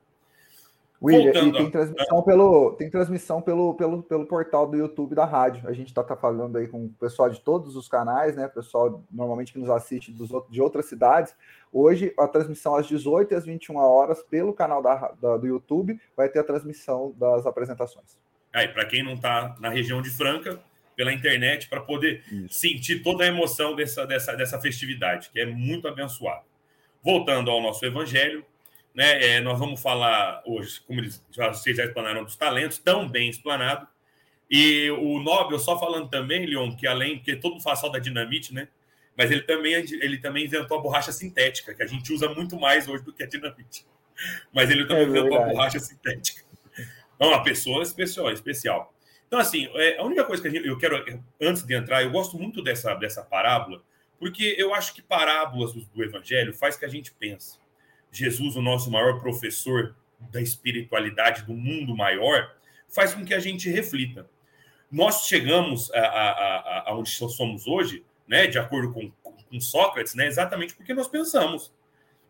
William, tem transmissão, pelo, tem transmissão pelo, pelo, pelo portal do YouTube da rádio. A gente está tá falando aí com o pessoal de todos os canais, né? Pessoal normalmente que nos assiste dos, de outras cidades. Hoje, a transmissão às 18 e às 21 horas, pelo canal da, da do YouTube, vai ter a transmissão das apresentações. Aí, para quem não está na região de Franca, pela internet, para poder Isso. sentir toda a emoção dessa, dessa, dessa festividade, que é muito abençoada. Voltando ao nosso evangelho, né? É, nós vamos falar hoje, como eles, já, vocês já explanaram, dos talentos, tão bem explanado. E o Nobel, só falando também, Leon, que além, porque todo mundo fala só da dinamite, né? Mas ele também, ele também inventou a borracha sintética, que a gente usa muito mais hoje do que a dinamite. Mas ele também é inventou a borracha sintética. Então, uma pessoa especial, especial. Então, assim, é, a única coisa que gente, eu quero, antes de entrar, eu gosto muito dessa, dessa parábola, porque eu acho que parábolas do, do Evangelho faz que a gente pense. Jesus, o nosso maior professor da espiritualidade do mundo maior, faz com que a gente reflita. Nós chegamos a, a, a, a onde somos hoje, né, de acordo com, com Sócrates, né, exatamente porque nós pensamos,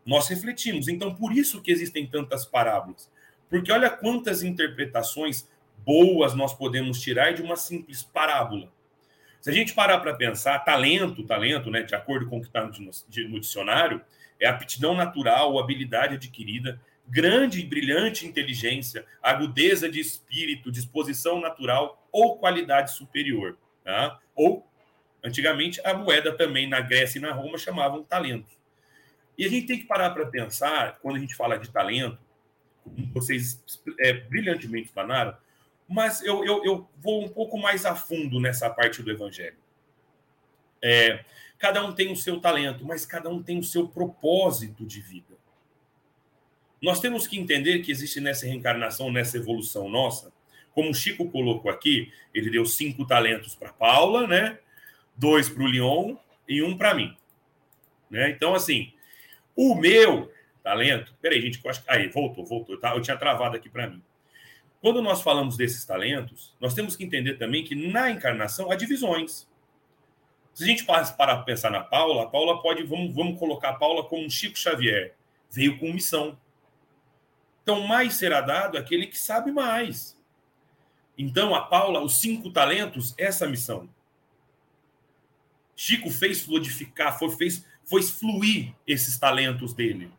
nós refletimos. Então, por isso que existem tantas parábolas. Porque olha quantas interpretações boas nós podemos tirar de uma simples parábola. Se a gente parar para pensar, talento, talento, né, de acordo com o que está no, dicionário, é aptidão natural ou habilidade adquirida, grande e brilhante inteligência, agudeza de espírito, disposição natural ou qualidade superior. Tá? Ou, antigamente, a moeda também na Grécia e na Roma chamavam talento. E a gente tem que parar para pensar, quando a gente fala de talento, vocês é, brilhantemente explanaram, mas eu, eu, eu, vou um pouco mais a fundo nessa parte do Evangelho. É, Cada um tem o seu talento, mas cada um tem o seu propósito de vida. Nós temos que entender que existe nessa reencarnação, nessa evolução nossa, como o Chico colocou aqui, ele deu cinco talentos para Paula, né? Dois para o Leon e um para mim. Né? Então, assim, o meu talento. Peraí, gente, eu acho que. Aí, voltou, voltou. Eu tinha travado aqui para mim. Quando nós falamos desses talentos, nós temos que entender também que na encarnação há divisões. Se a gente para pensar na Paula, a Paula pode, vamos, vamos colocar a Paula como um Chico Xavier, veio com missão. Então, mais será dado aquele que sabe mais. Então, a Paula, os cinco talentos, essa missão. Chico fez fluidificar, foi, fez, foi fluir esses talentos dele.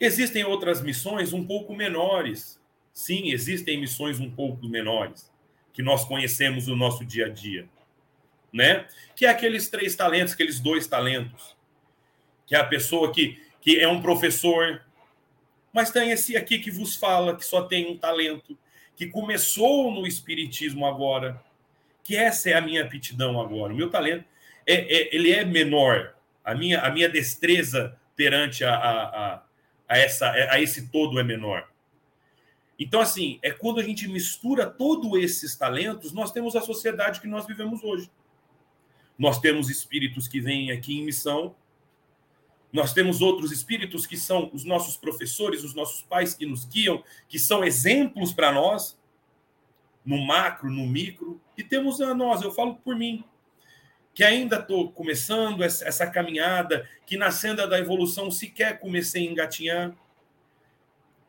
Existem outras missões um pouco menores. Sim, existem missões um pouco menores que nós conhecemos no nosso dia a dia né? Que é aqueles três talentos, aqueles dois talentos. Que é a pessoa que, que é um professor, mas tem esse aqui que vos fala, que só tem um talento, que começou no espiritismo agora, que essa é a minha aptidão agora. O meu talento é, é ele é menor. A minha, a minha destreza perante a, a, a, a, essa, a esse todo é menor. Então, assim, é quando a gente mistura todos esses talentos, nós temos a sociedade que nós vivemos hoje. Nós temos espíritos que vêm aqui em missão. Nós temos outros espíritos que são os nossos professores, os nossos pais que nos guiam, que são exemplos para nós, no macro, no micro. E temos a nós, eu falo por mim, que ainda estou começando essa, caminhada, que na senda da evolução sequer comecei a engatinhar.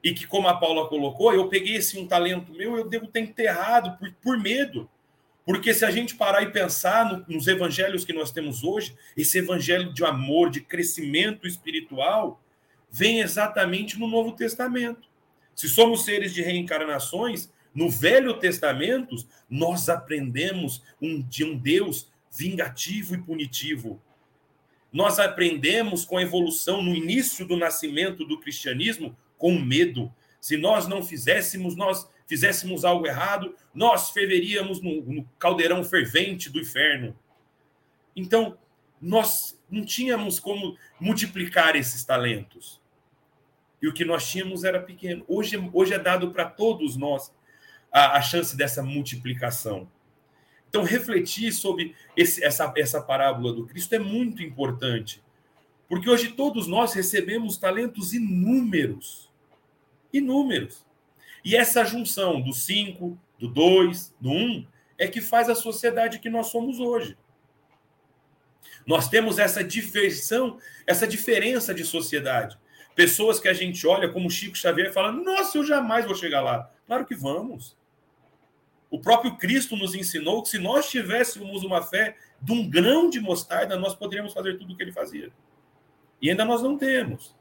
E que, como a Paula colocou, eu peguei esse um talento meu, eu devo ter enterrado por, por medo. Porque se a gente parar e pensar no, nos evangelhos que nós temos hoje, esse evangelho de amor, de crescimento espiritual, vem exatamente no Novo Testamento. Se somos seres de reencarnações, no Velho Testamento, nós aprendemos um, de um Deus vingativo e punitivo. Nós aprendemos com a evolução no início do nascimento do cristianismo com medo. Se nós não fizéssemos, nós fizéssemos algo errado, nós ferveríamos no, no caldeirão fervente do inferno. Então, nós não tínhamos como multiplicar esses talentos. E o que nós tínhamos era pequeno. Hoje, hoje é dado para todos nós a, a, chance dessa multiplicação. Então, refletir sobre esse, essa, essa parábola do Cristo é muito importante. Porque hoje todos nós recebemos talentos inúmeros Inúmeros. E essa junção do 5, do 2, do 1, um, é que faz a sociedade que nós somos hoje. Nós temos essa diversão, essa diferença de sociedade. Pessoas que a gente olha como Chico Xavier e fala: Nossa, eu jamais vou chegar lá. Claro que vamos. O próprio Cristo nos ensinou que se nós tivéssemos uma fé de um grão de mostarda, nós poderíamos fazer tudo o que ele fazia. E ainda nós não temos.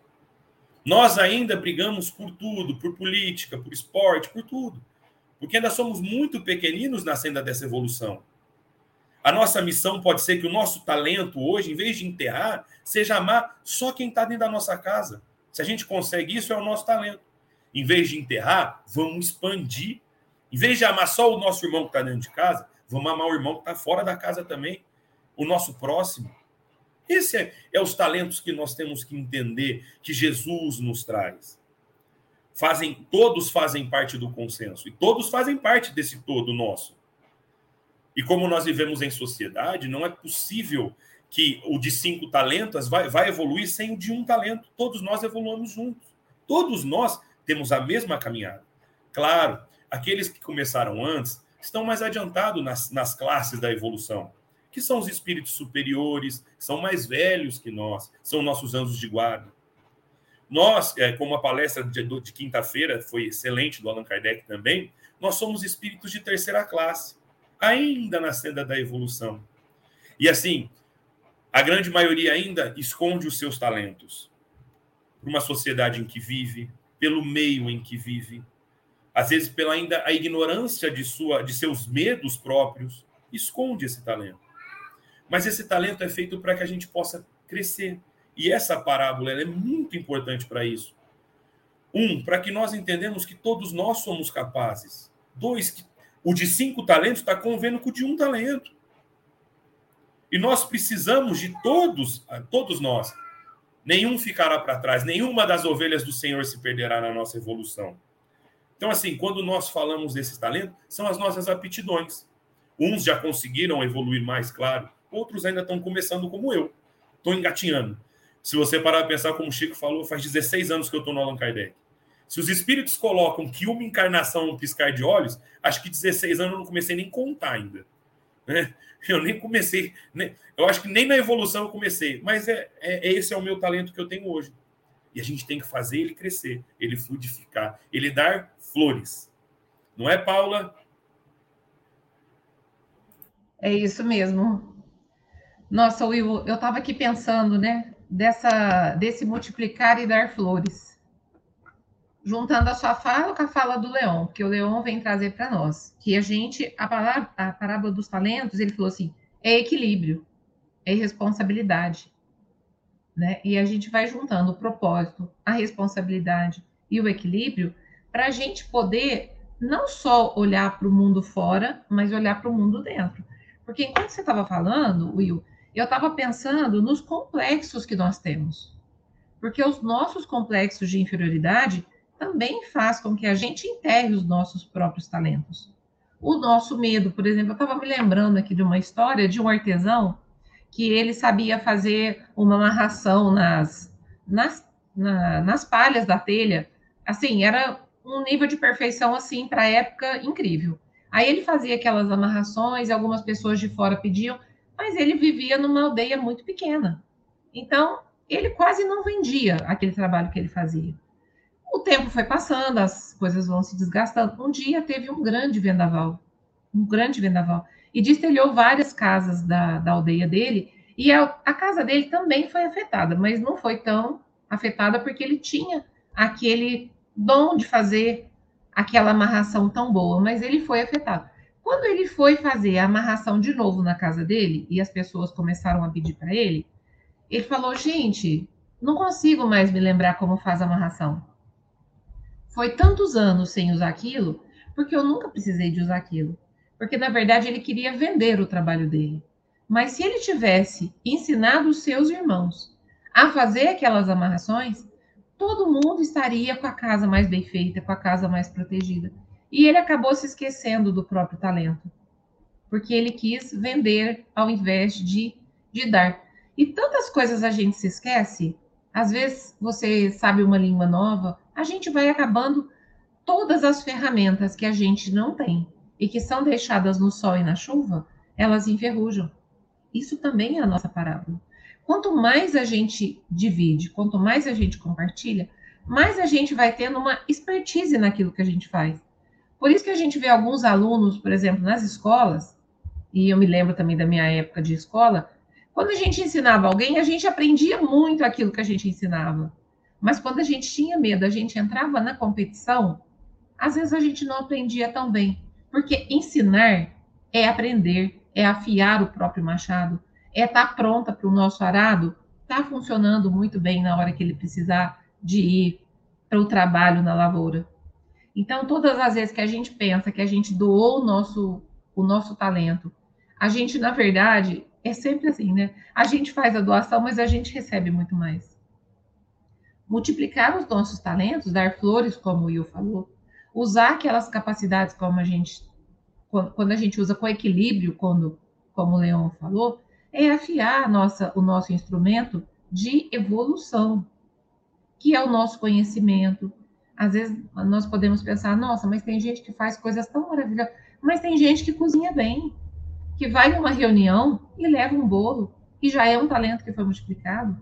Nós ainda brigamos por tudo, por política, por esporte, por tudo. Porque ainda somos muito pequeninos na senda dessa evolução. A nossa missão pode ser que o nosso talento hoje, em vez de enterrar, seja amar só quem está dentro da nossa casa. Se a gente consegue isso, é o nosso talento. Em vez de enterrar, vamos expandir. Em vez de amar só o nosso irmão que está dentro de casa, vamos amar o irmão que está fora da casa também, o nosso próximo. Esse é, é os talentos que nós temos que entender que Jesus nos traz. Fazem, todos fazem parte do consenso e todos fazem parte desse todo nosso. E como nós vivemos em sociedade, não é possível que o de cinco talentos vai, vai evoluir sem o de um talento. Todos nós evoluamos juntos. Todos nós temos a mesma caminhada. Claro, aqueles que começaram antes estão mais adiantados nas, nas classes da evolução, que são os espíritos superiores, são mais velhos que nós, são nossos anjos de guarda. Nós, é, como a palestra de, de quinta-feira foi excelente do Allan Kardec também, nós somos espíritos de terceira classe ainda na senda da evolução. E assim, a grande maioria ainda esconde os seus talentos. Por uma sociedade em que vive, pelo meio em que vive, às vezes pela ainda a ignorância de sua de seus medos próprios, esconde esse talento. Mas esse talento é feito para que a gente possa crescer. E essa parábola é muito importante para isso. Um, para que nós entendamos que todos nós somos capazes. Dois, que o de cinco talentos está convendo com o de um talento. E nós precisamos de todos, todos nós. Nenhum ficará para trás, nenhuma das ovelhas do Senhor se perderá na nossa evolução. Então, assim, quando nós falamos desses talentos, são as nossas aptidões. Uns já conseguiram evoluir mais, claro, outros ainda estão começando como eu. Estou engatinhando. Se você parar para pensar, como o Chico falou, faz 16 anos que eu estou no Allan Kardec. Se os espíritos colocam que uma encarnação é um piscar de olhos, acho que 16 anos eu não comecei nem a contar ainda. Né? Eu nem comecei, né? eu acho que nem na evolução eu comecei, mas é, é, esse é o meu talento que eu tenho hoje. E a gente tem que fazer ele crescer, ele frutificar, ele dar flores. Não é, Paula? É isso mesmo. Nossa, Will, eu estava aqui pensando, né, dessa, desse multiplicar e dar flores juntando a sua fala com a fala do Leão, que o Leão vem trazer para nós, que a gente, a, palavra, a parábola dos talentos, ele falou assim, é equilíbrio, é responsabilidade, né? E a gente vai juntando o propósito, a responsabilidade e o equilíbrio para a gente poder não só olhar para o mundo fora, mas olhar para o mundo dentro. Porque enquanto você estava falando, Will, eu estava pensando nos complexos que nós temos. Porque os nossos complexos de inferioridade também faz com que a gente enterre os nossos próprios talentos. O nosso medo, por exemplo, eu estava me lembrando aqui de uma história de um artesão que ele sabia fazer uma amarração nas, nas, na, nas palhas da telha. Assim, era um nível de perfeição, assim, para a época, incrível. Aí ele fazia aquelas amarrações, algumas pessoas de fora pediam, mas ele vivia numa aldeia muito pequena. Então, ele quase não vendia aquele trabalho que ele fazia. O tempo foi passando, as coisas vão se desgastando. Um dia teve um grande vendaval, um grande vendaval, e destelhou várias casas da, da aldeia dele, e a, a casa dele também foi afetada, mas não foi tão afetada porque ele tinha aquele dom de fazer aquela amarração tão boa, mas ele foi afetado. Quando ele foi fazer a amarração de novo na casa dele e as pessoas começaram a pedir para ele, ele falou: Gente, não consigo mais me lembrar como faz a amarração foi tantos anos sem usar aquilo, porque eu nunca precisei de usar aquilo. Porque, na verdade, ele queria vender o trabalho dele. Mas se ele tivesse ensinado os seus irmãos a fazer aquelas amarrações, todo mundo estaria com a casa mais bem feita, com a casa mais protegida. E ele acabou se esquecendo do próprio talento, porque ele quis vender ao invés de, de dar. E tantas coisas a gente se esquece. Às vezes você sabe uma língua nova, a gente vai acabando todas as ferramentas que a gente não tem e que são deixadas no sol e na chuva, elas enferrujam. Isso também é a nossa parábola. Quanto mais a gente divide, quanto mais a gente compartilha, mais a gente vai tendo uma expertise naquilo que a gente faz. Por isso que a gente vê alguns alunos, por exemplo, nas escolas, e eu me lembro também da minha época de escola, quando a gente ensinava alguém, a gente aprendia muito aquilo que a gente ensinava. Mas quando a gente tinha medo, a gente entrava na competição, às vezes a gente não aprendia tão bem. Porque ensinar é aprender, é afiar o próprio machado, é estar tá pronta para o nosso arado, está funcionando muito bem na hora que ele precisar de ir para o trabalho na lavoura. Então, todas as vezes que a gente pensa que a gente doou o nosso, o nosso talento, a gente, na verdade, é sempre assim, né? A gente faz a doação, mas a gente recebe muito mais. Multiplicar os nossos talentos, dar flores, como o Will falou, usar aquelas capacidades como a gente, quando a gente usa com equilíbrio, quando, como o Leon falou, é afiar nossa, o nosso instrumento de evolução, que é o nosso conhecimento. Às vezes nós podemos pensar, nossa, mas tem gente que faz coisas tão maravilhosas, mas tem gente que cozinha bem, que vai numa reunião e leva um bolo, e já é um talento que foi multiplicado.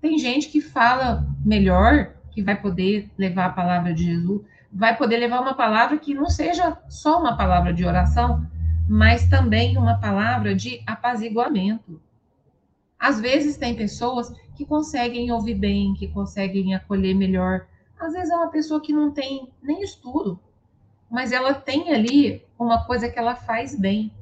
Tem gente que fala melhor, que vai poder levar a palavra de Jesus, vai poder levar uma palavra que não seja só uma palavra de oração, mas também uma palavra de apaziguamento. Às vezes tem pessoas que conseguem ouvir bem, que conseguem acolher melhor. Às vezes é uma pessoa que não tem nem estudo, mas ela tem ali uma coisa que ela faz bem.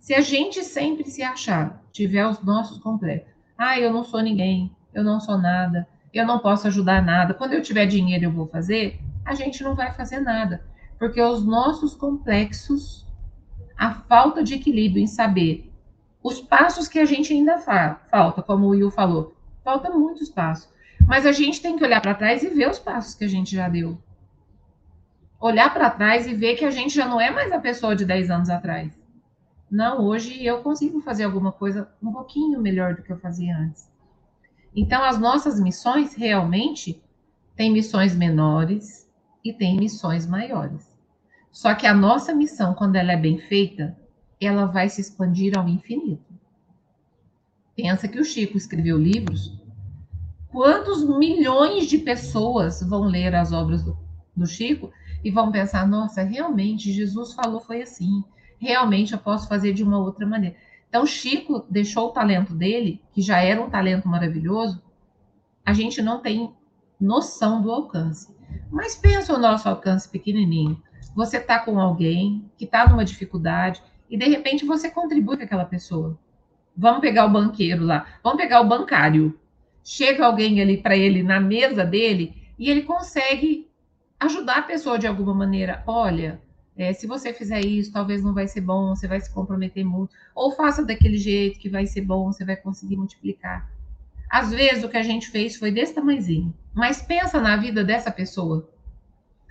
Se a gente sempre se achar, tiver os nossos completos, ah, eu não sou ninguém, eu não sou nada, eu não posso ajudar nada, quando eu tiver dinheiro eu vou fazer, a gente não vai fazer nada, porque os nossos complexos a falta de equilíbrio em saber os passos que a gente ainda fa falta, como o Will falou, falta muitos passos. Mas a gente tem que olhar para trás e ver os passos que a gente já deu. Olhar para trás e ver que a gente já não é mais a pessoa de 10 anos atrás. Não, hoje eu consigo fazer alguma coisa um pouquinho melhor do que eu fazia antes. Então, as nossas missões realmente têm missões menores e têm missões maiores. Só que a nossa missão, quando ela é bem feita, ela vai se expandir ao infinito. Pensa que o Chico escreveu livros. Quantos milhões de pessoas vão ler as obras do, do Chico e vão pensar: nossa, realmente Jesus falou foi assim. Realmente eu posso fazer de uma outra maneira. Então, Chico deixou o talento dele, que já era um talento maravilhoso, a gente não tem noção do alcance. Mas pensa o nosso alcance pequenininho você está com alguém que está numa dificuldade e de repente você contribui com aquela pessoa. Vamos pegar o banqueiro lá, vamos pegar o bancário. Chega alguém ali para ele na mesa dele e ele consegue ajudar a pessoa de alguma maneira. Olha, é, se você fizer isso, talvez não vai ser bom, você vai se comprometer muito. Ou faça daquele jeito que vai ser bom, você vai conseguir multiplicar. Às vezes o que a gente fez foi desse tamanhozinho. Mas pensa na vida dessa pessoa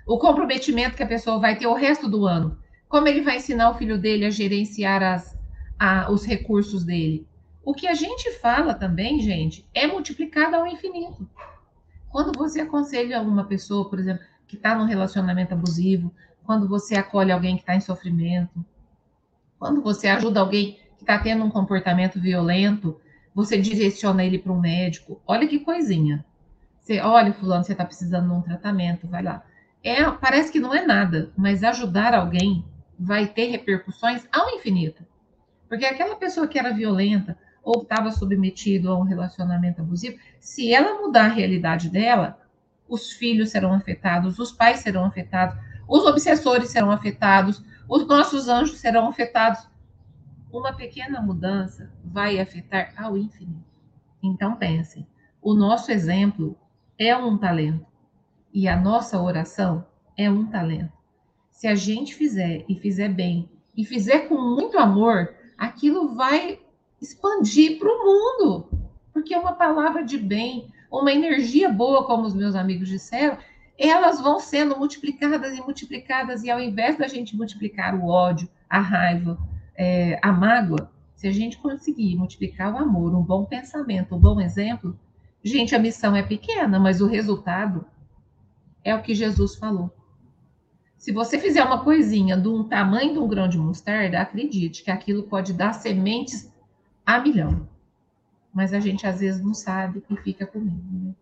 o comprometimento que a pessoa vai ter o resto do ano. Como ele vai ensinar o filho dele a gerenciar as, a, os recursos dele. O que a gente fala também, gente, é multiplicado ao infinito. Quando você aconselha uma pessoa, por exemplo, que está num relacionamento abusivo, quando você acolhe alguém que está em sofrimento, quando você ajuda alguém que está tendo um comportamento violento, você direciona ele para um médico. Olha que coisinha. Você, olha, fulano, você está precisando de um tratamento, vai lá é, parece que não é nada, mas ajudar alguém vai ter repercussões ao infinito. Porque aquela pessoa que era violenta ou estava submetido a um relacionamento abusivo, se ela mudar a realidade dela, os filhos serão afetados, os pais serão afetados, os obsessores serão afetados, os nossos anjos serão afetados. Uma pequena mudança vai afetar ao infinito. Então pense, o nosso exemplo é um talento. E a nossa oração é um talento. Se a gente fizer e fizer bem e fizer com muito amor, aquilo vai expandir para o mundo. Porque uma palavra de bem, uma energia boa, como os meus amigos disseram, elas vão sendo multiplicadas e multiplicadas, e ao invés da gente multiplicar o ódio, a raiva, é, a mágoa, se a gente conseguir multiplicar o amor, um bom pensamento, um bom exemplo, gente, a missão é pequena, mas o resultado é o que Jesus falou. Se você fizer uma coisinha do tamanho de um grão de mostarda, acredite que aquilo pode dar sementes a milhão. Mas a gente às vezes não sabe e fica com. Né?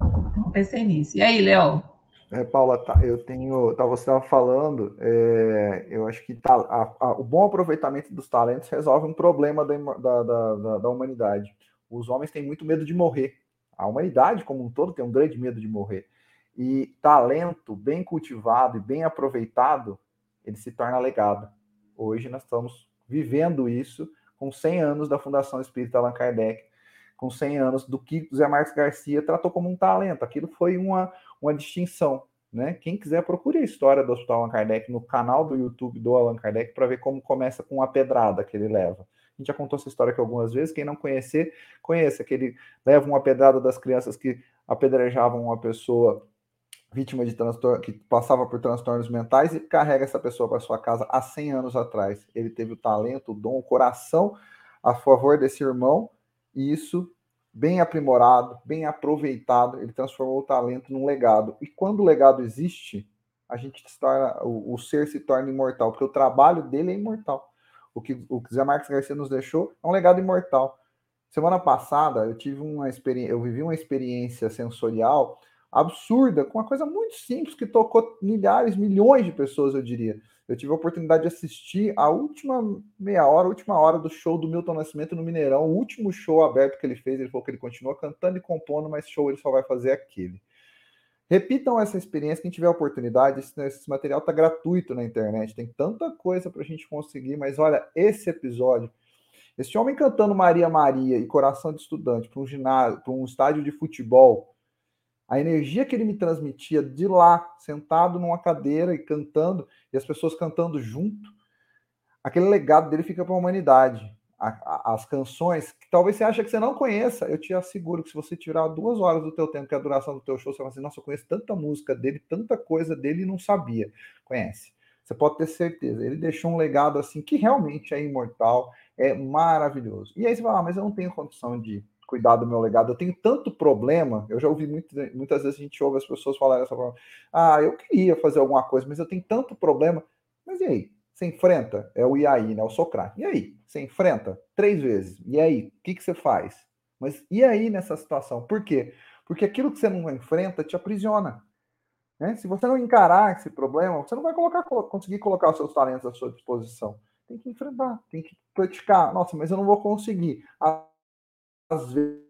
Então pensei nisso. E aí, Léo? É, Paula, tá, eu tenho, tá, você estava falando, é, eu acho que tá, a, a, o bom aproveitamento dos talentos resolve um problema da, da, da, da, humanidade. Os homens têm muito medo de morrer. A humanidade, como um todo, tem um grande medo de morrer. E talento bem cultivado e bem aproveitado, ele se torna legado. Hoje nós estamos vivendo isso com 100 anos da Fundação Espírita Allan Kardec, com 100 anos do que Zé Marcos Garcia tratou como um talento. Aquilo foi uma, uma distinção. Né? Quem quiser, procure a história do Hospital Allan Kardec no canal do YouTube do Allan Kardec para ver como começa com a pedrada que ele leva. A gente já contou essa história aqui algumas vezes. Quem não conhecer, conheça que ele leva uma pedrada das crianças que apedrejavam uma pessoa vítima de transtorno, que passava por transtornos mentais e carrega essa pessoa para sua casa há 100 anos atrás. Ele teve o talento, o dom, o coração a favor desse irmão e isso bem aprimorado, bem aproveitado, ele transformou o talento num legado. E quando o legado existe, a gente se torna, o, o ser se torna imortal, porque o trabalho dele é imortal. O que o Zé Marcos Garcia nos deixou é um legado imortal. Semana passada eu tive uma experiência, eu vivi uma experiência sensorial absurda, com uma coisa muito simples que tocou milhares, milhões de pessoas, eu diria. Eu tive a oportunidade de assistir a última meia hora, a última hora do show do Milton Nascimento no Mineirão, o último show aberto que ele fez. Ele falou que ele continua cantando e compondo, mas show ele só vai fazer aquele. Repitam essa experiência, quem tiver oportunidade, esse, esse material está gratuito na internet, tem tanta coisa para a gente conseguir, mas olha, esse episódio, esse homem cantando Maria Maria e Coração de Estudante para um ginásio, para um estádio de futebol, a energia que ele me transmitia de lá, sentado numa cadeira e cantando, e as pessoas cantando junto, aquele legado dele fica para a humanidade. as canções, que talvez você ache que você não conheça, eu te asseguro que se você tirar duas horas do teu tempo, que é a duração do teu show, você vai assim, nossa, eu conheço tanta música dele, tanta coisa dele e não sabia. Conhece. Você pode ter certeza. Ele deixou um legado assim que realmente é imortal, é maravilhoso. E aí você fala, ah, mas eu não tenho condição de cuidar do meu legado. Eu tenho tanto problema, eu já ouvi muito, muitas vezes a gente ouve as pessoas falarem dessa forma: ah, eu queria fazer alguma coisa, mas eu tenho tanto problema. Mas e aí? Você enfrenta? É o IAI, né? O Socrate. E aí? Você enfrenta três vezes. E aí? O que, que você faz? Mas e aí nessa situação? Por quê? Porque aquilo que você não enfrenta te aprisiona. Né? Se você não encarar esse problema, você não vai colocar, conseguir colocar os seus talentos à sua disposição. Tem que enfrentar, tem que praticar. Nossa, mas eu não vou conseguir às vezes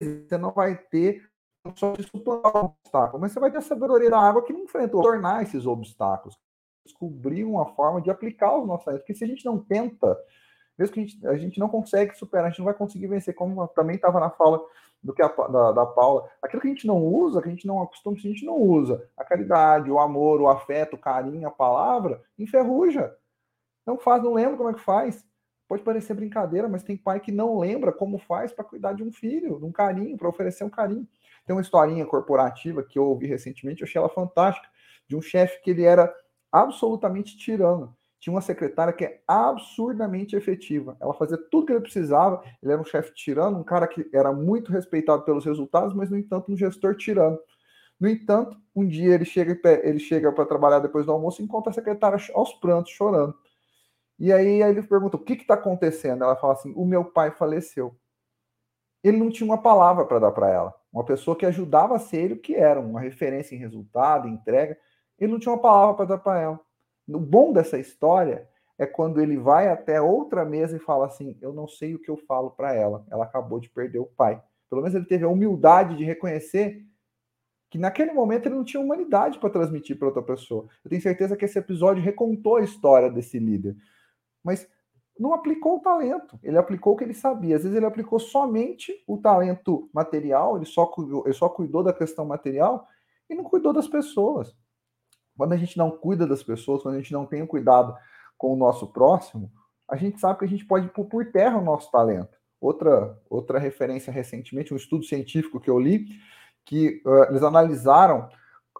você não vai ter só de superar um obstáculo, mas você vai ter a sabedoria da água que não enfrentou, tornar esses obstáculos, descobrir uma forma de aplicar os nossos porque se a gente não tenta, mesmo que a gente, a gente não consegue superar, a gente não vai conseguir vencer, como também estava na fala do que a, da, da Paula, aquilo que a gente não usa, que a gente não acostuma, se a gente não usa, a caridade, o amor, o afeto, o carinho, a palavra, enferruja. Não faz, não lembra como é que faz. Pode parecer brincadeira, mas tem pai que não lembra como faz para cuidar de um filho, de um carinho, para oferecer um carinho. Tem uma historinha corporativa que eu ouvi recentemente, eu achei ela fantástica, de um chefe que ele era absolutamente tirano. Tinha uma secretária que é absurdamente efetiva. Ela fazia tudo que ele precisava. Ele era um chefe tirano, um cara que era muito respeitado pelos resultados, mas, no entanto, um gestor tirano. No entanto, um dia ele chega, ele chega para trabalhar depois do almoço e encontra a secretária aos prantos, chorando. E aí, aí ele pergunta: o que está acontecendo? Ela fala assim: o meu pai faleceu. Ele não tinha uma palavra para dar para ela. Uma pessoa que ajudava a ser ele que era, uma referência em resultado, em entrega. Ele não tinha uma palavra para dar para ela. O bom dessa história é quando ele vai até outra mesa e fala assim: Eu não sei o que eu falo para ela. Ela acabou de perder o pai. Pelo menos ele teve a humildade de reconhecer que naquele momento ele não tinha humanidade para transmitir para outra pessoa. Eu tenho certeza que esse episódio recontou a história desse líder mas não aplicou o talento, ele aplicou o que ele sabia. Às vezes ele aplicou somente o talento material, ele só cuidou, ele só cuidou da questão material e não cuidou das pessoas. Quando a gente não cuida das pessoas, quando a gente não tem cuidado com o nosso próximo, a gente sabe que a gente pode pôr por terra o nosso talento. Outra, outra referência recentemente, um estudo científico que eu li, que uh, eles analisaram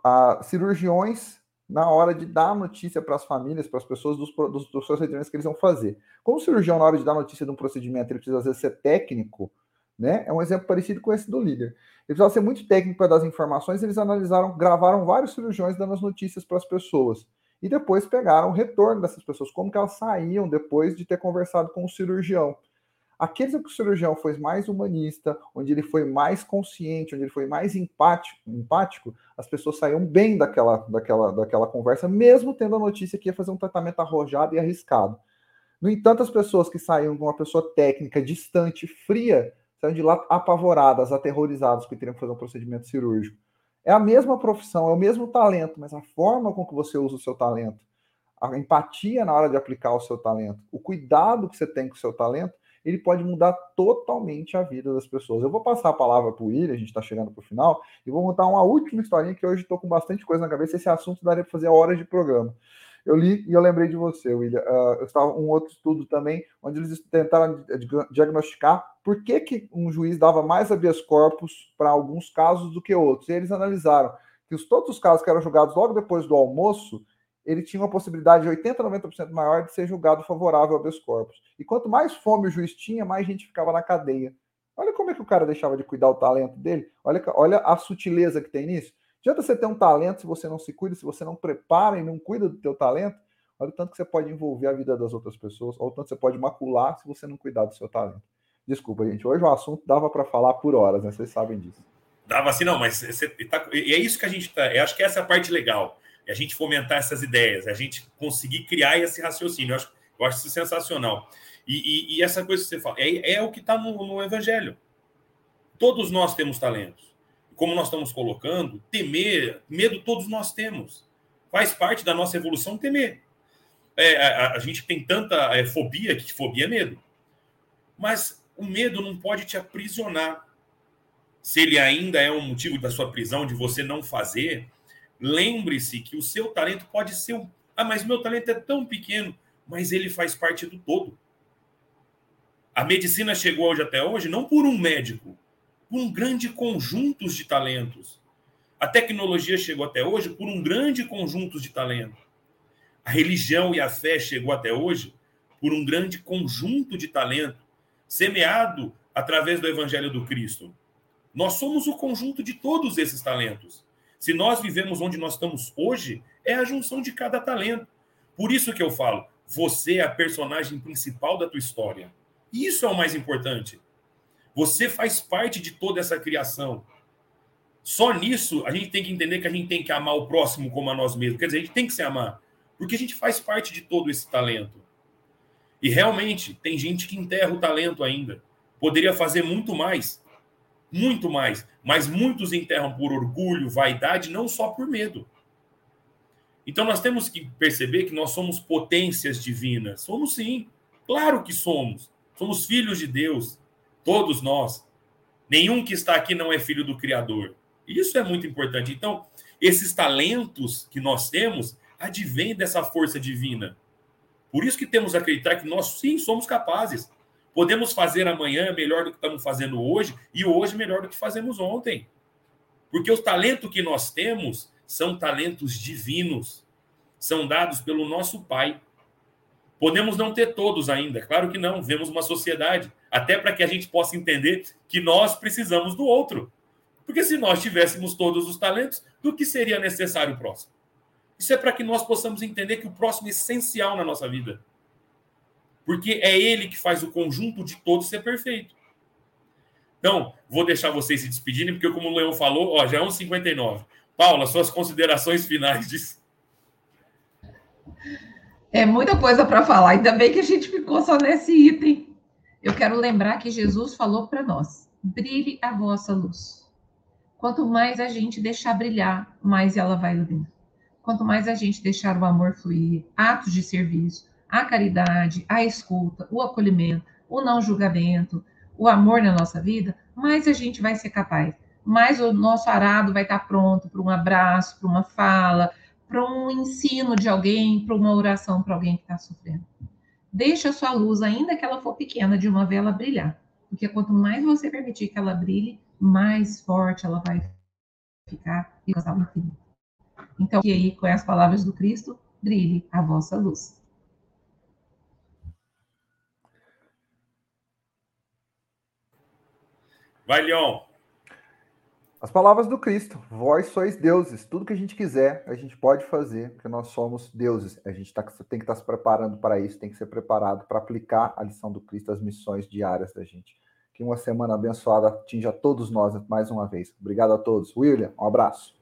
uh, cirurgiões na hora de dar notícia para as famílias, para as pessoas dos, dos, dos procedimentos que eles vão fazer. Como o cirurgião, na hora de dar notícia de um procedimento, ele precisa às vezes ser técnico, né? É um exemplo parecido com esse do líder. Ele precisava ser muito técnico para dar as informações, eles analisaram, gravaram vários cirurgiões dando as notícias para as pessoas. E depois pegaram o retorno dessas pessoas, como que elas saíam depois de ter conversado com o cirurgião. Aqueles que o cirurgião foi mais humanista, onde ele foi mais consciente, onde ele foi mais empático, empático as pessoas saíam bem daquela, daquela, daquela conversa, mesmo tendo a notícia que ia fazer um tratamento arrojado e arriscado. No entanto, as pessoas que saíam de uma pessoa técnica, distante, fria, saíam de lá apavoradas, aterrorizadas, porque teriam que fazer um procedimento cirúrgico. É a mesma profissão, é o mesmo talento, mas a forma com que você usa o seu talento, a empatia na hora de aplicar o seu talento, o cuidado que você tem com o seu talento, ele pode mudar totalmente a vida das pessoas. Eu vou passar a palavra para o William, a gente está chegando para o final, e vou contar uma última historinha que hoje estou com bastante coisa na cabeça. Esse assunto daria para fazer horas de programa. Eu li e eu lembrei de você, William. Uh, eu estava um outro estudo também, onde eles tentaram diagnosticar por que, que um juiz dava mais habeas corpus para alguns casos do que outros. E eles analisaram que os, todos os casos que eram julgados logo depois do almoço, ele tinha uma possibilidade de 80% a 90% maior de ser julgado favorável ao habeas corpus. E quanto mais fome o juiz tinha, mais gente ficava na cadeia. Olha como é que o cara deixava de cuidar o talento dele. Olha, olha a sutileza que tem nisso. Adianta você ter um talento se você não se cuida, se você não prepara e não cuida do teu talento. Olha o tanto que você pode envolver a vida das outras pessoas, olha o tanto que você pode macular se você não cuidar do seu talento. Desculpa, gente. Hoje o assunto dava para falar por horas, né? Vocês sabem disso. Dava assim, não, mas você tá, e é isso que a gente tá. Eu acho que essa é a parte legal a gente fomentar essas ideias, a gente conseguir criar esse raciocínio. Eu acho, eu acho isso sensacional. E, e, e essa coisa que você fala, é, é o que está no, no, Evangelho. Todos nós temos talentos. Como nós estamos colocando, temer, medo todos nós temos. Faz parte da nossa evolução temer. É, a, a, gente tem tanta é, fobia, que fobia é medo. Mas o medo não pode te aprisionar. Se ele ainda é um motivo da sua prisão, de você não fazer, Lembre-se que o seu talento pode ser um. Ah, mas meu talento é tão pequeno, mas ele faz parte do todo. A medicina chegou hoje até hoje não por um médico, por um grande conjunto de talentos. A tecnologia chegou até hoje por um grande conjunto de talentos. A religião e a fé chegou até hoje por um grande conjunto de talento, semeado através do evangelho do Cristo. Nós somos o conjunto de todos esses talentos. Se nós vivemos onde nós estamos hoje, é a junção de cada talento. Por isso que eu falo, você é a personagem principal da tua história. Isso é o mais importante. Você faz parte de toda essa criação. Só nisso a gente tem que entender que a gente tem que amar o próximo como a nós mesmos. Quer dizer, a gente tem que se amar, porque a gente faz parte de todo esse talento. E realmente tem gente que enterra o talento ainda. Poderia fazer muito mais, muito mais. Mas muitos enterram por orgulho, vaidade, não só por medo. Então nós temos que perceber que nós somos potências divinas. Somos sim, claro que somos. Somos filhos de Deus, todos nós. Nenhum que está aqui não é filho do Criador. Isso é muito importante. Então, esses talentos que nós temos advêm dessa força divina. Por isso que temos que acreditar que nós sim somos capazes. Podemos fazer amanhã melhor do que estamos fazendo hoje e hoje melhor do que fazemos ontem. Porque os talentos que nós temos são talentos divinos, são dados pelo nosso Pai. Podemos não ter todos ainda, claro que não, vemos uma sociedade, até para que a gente possa entender que nós precisamos do outro. Porque se nós tivéssemos todos os talentos, do que seria necessário o próximo? Isso é para que nós possamos entender que o próximo é essencial na nossa vida. Porque é ele que faz o conjunto de todos ser perfeito. Então, vou deixar vocês se despedirem, porque como o Leão falou, ó, já é 1,59. Paula, suas considerações finais disso. É muita coisa para falar, ainda bem que a gente ficou só nesse item. Eu quero lembrar que Jesus falou para nós: brilhe a vossa luz. Quanto mais a gente deixar brilhar, mais ela vai iluminar. Quanto mais a gente deixar o amor fluir, atos de serviço, a caridade, a escuta, o acolhimento, o não julgamento, o amor na nossa vida, mais a gente vai ser capaz. Mais o nosso arado vai estar pronto para um abraço, para uma fala, para um ensino de alguém, para uma oração para alguém que está sofrendo. Deixa a sua luz, ainda que ela for pequena, de uma vela brilhar. Porque quanto mais você permitir que ela brilhe, mais forte ela vai ficar e alcançar o. Então, que aí, com as palavras do Cristo, brilhe a vossa luz. Vai, Leon. As palavras do Cristo, vós sois deuses. Tudo que a gente quiser, a gente pode fazer, porque nós somos deuses. A gente tá, tem que estar tá se preparando para isso, tem que ser preparado para aplicar a lição do Cristo, as missões diárias da gente. Que uma semana abençoada atinja todos nós mais uma vez. Obrigado a todos. William, um abraço.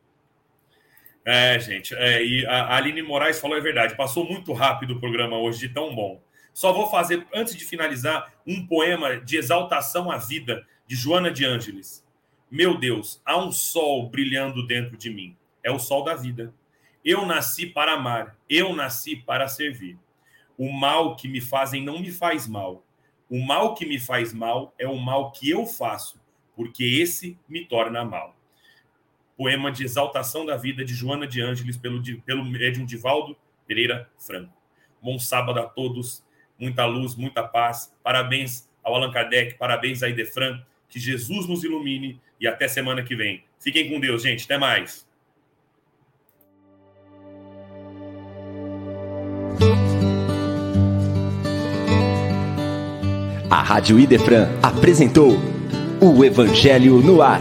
É, gente, é, e a Aline Moraes falou a verdade. Passou muito rápido o programa hoje, de tão bom. Só vou fazer, antes de finalizar, um poema de exaltação à vida de Joana de Ângeles. Meu Deus, há um sol brilhando dentro de mim. É o sol da vida. Eu nasci para amar, eu nasci para servir. O mal que me fazem não me faz mal. O mal que me faz mal é o mal que eu faço, porque esse me torna mal. Poema de exaltação da vida de Joana de Ângeles pelo, pelo médium Divaldo Pereira Franco. Bom sábado a todos, muita luz, muita paz. Parabéns ao Allan Kardec, parabéns a Idefran. Que Jesus nos ilumine e até semana que vem. Fiquem com Deus, gente. Até mais. A Rádio Idefran apresentou o Evangelho no Ar.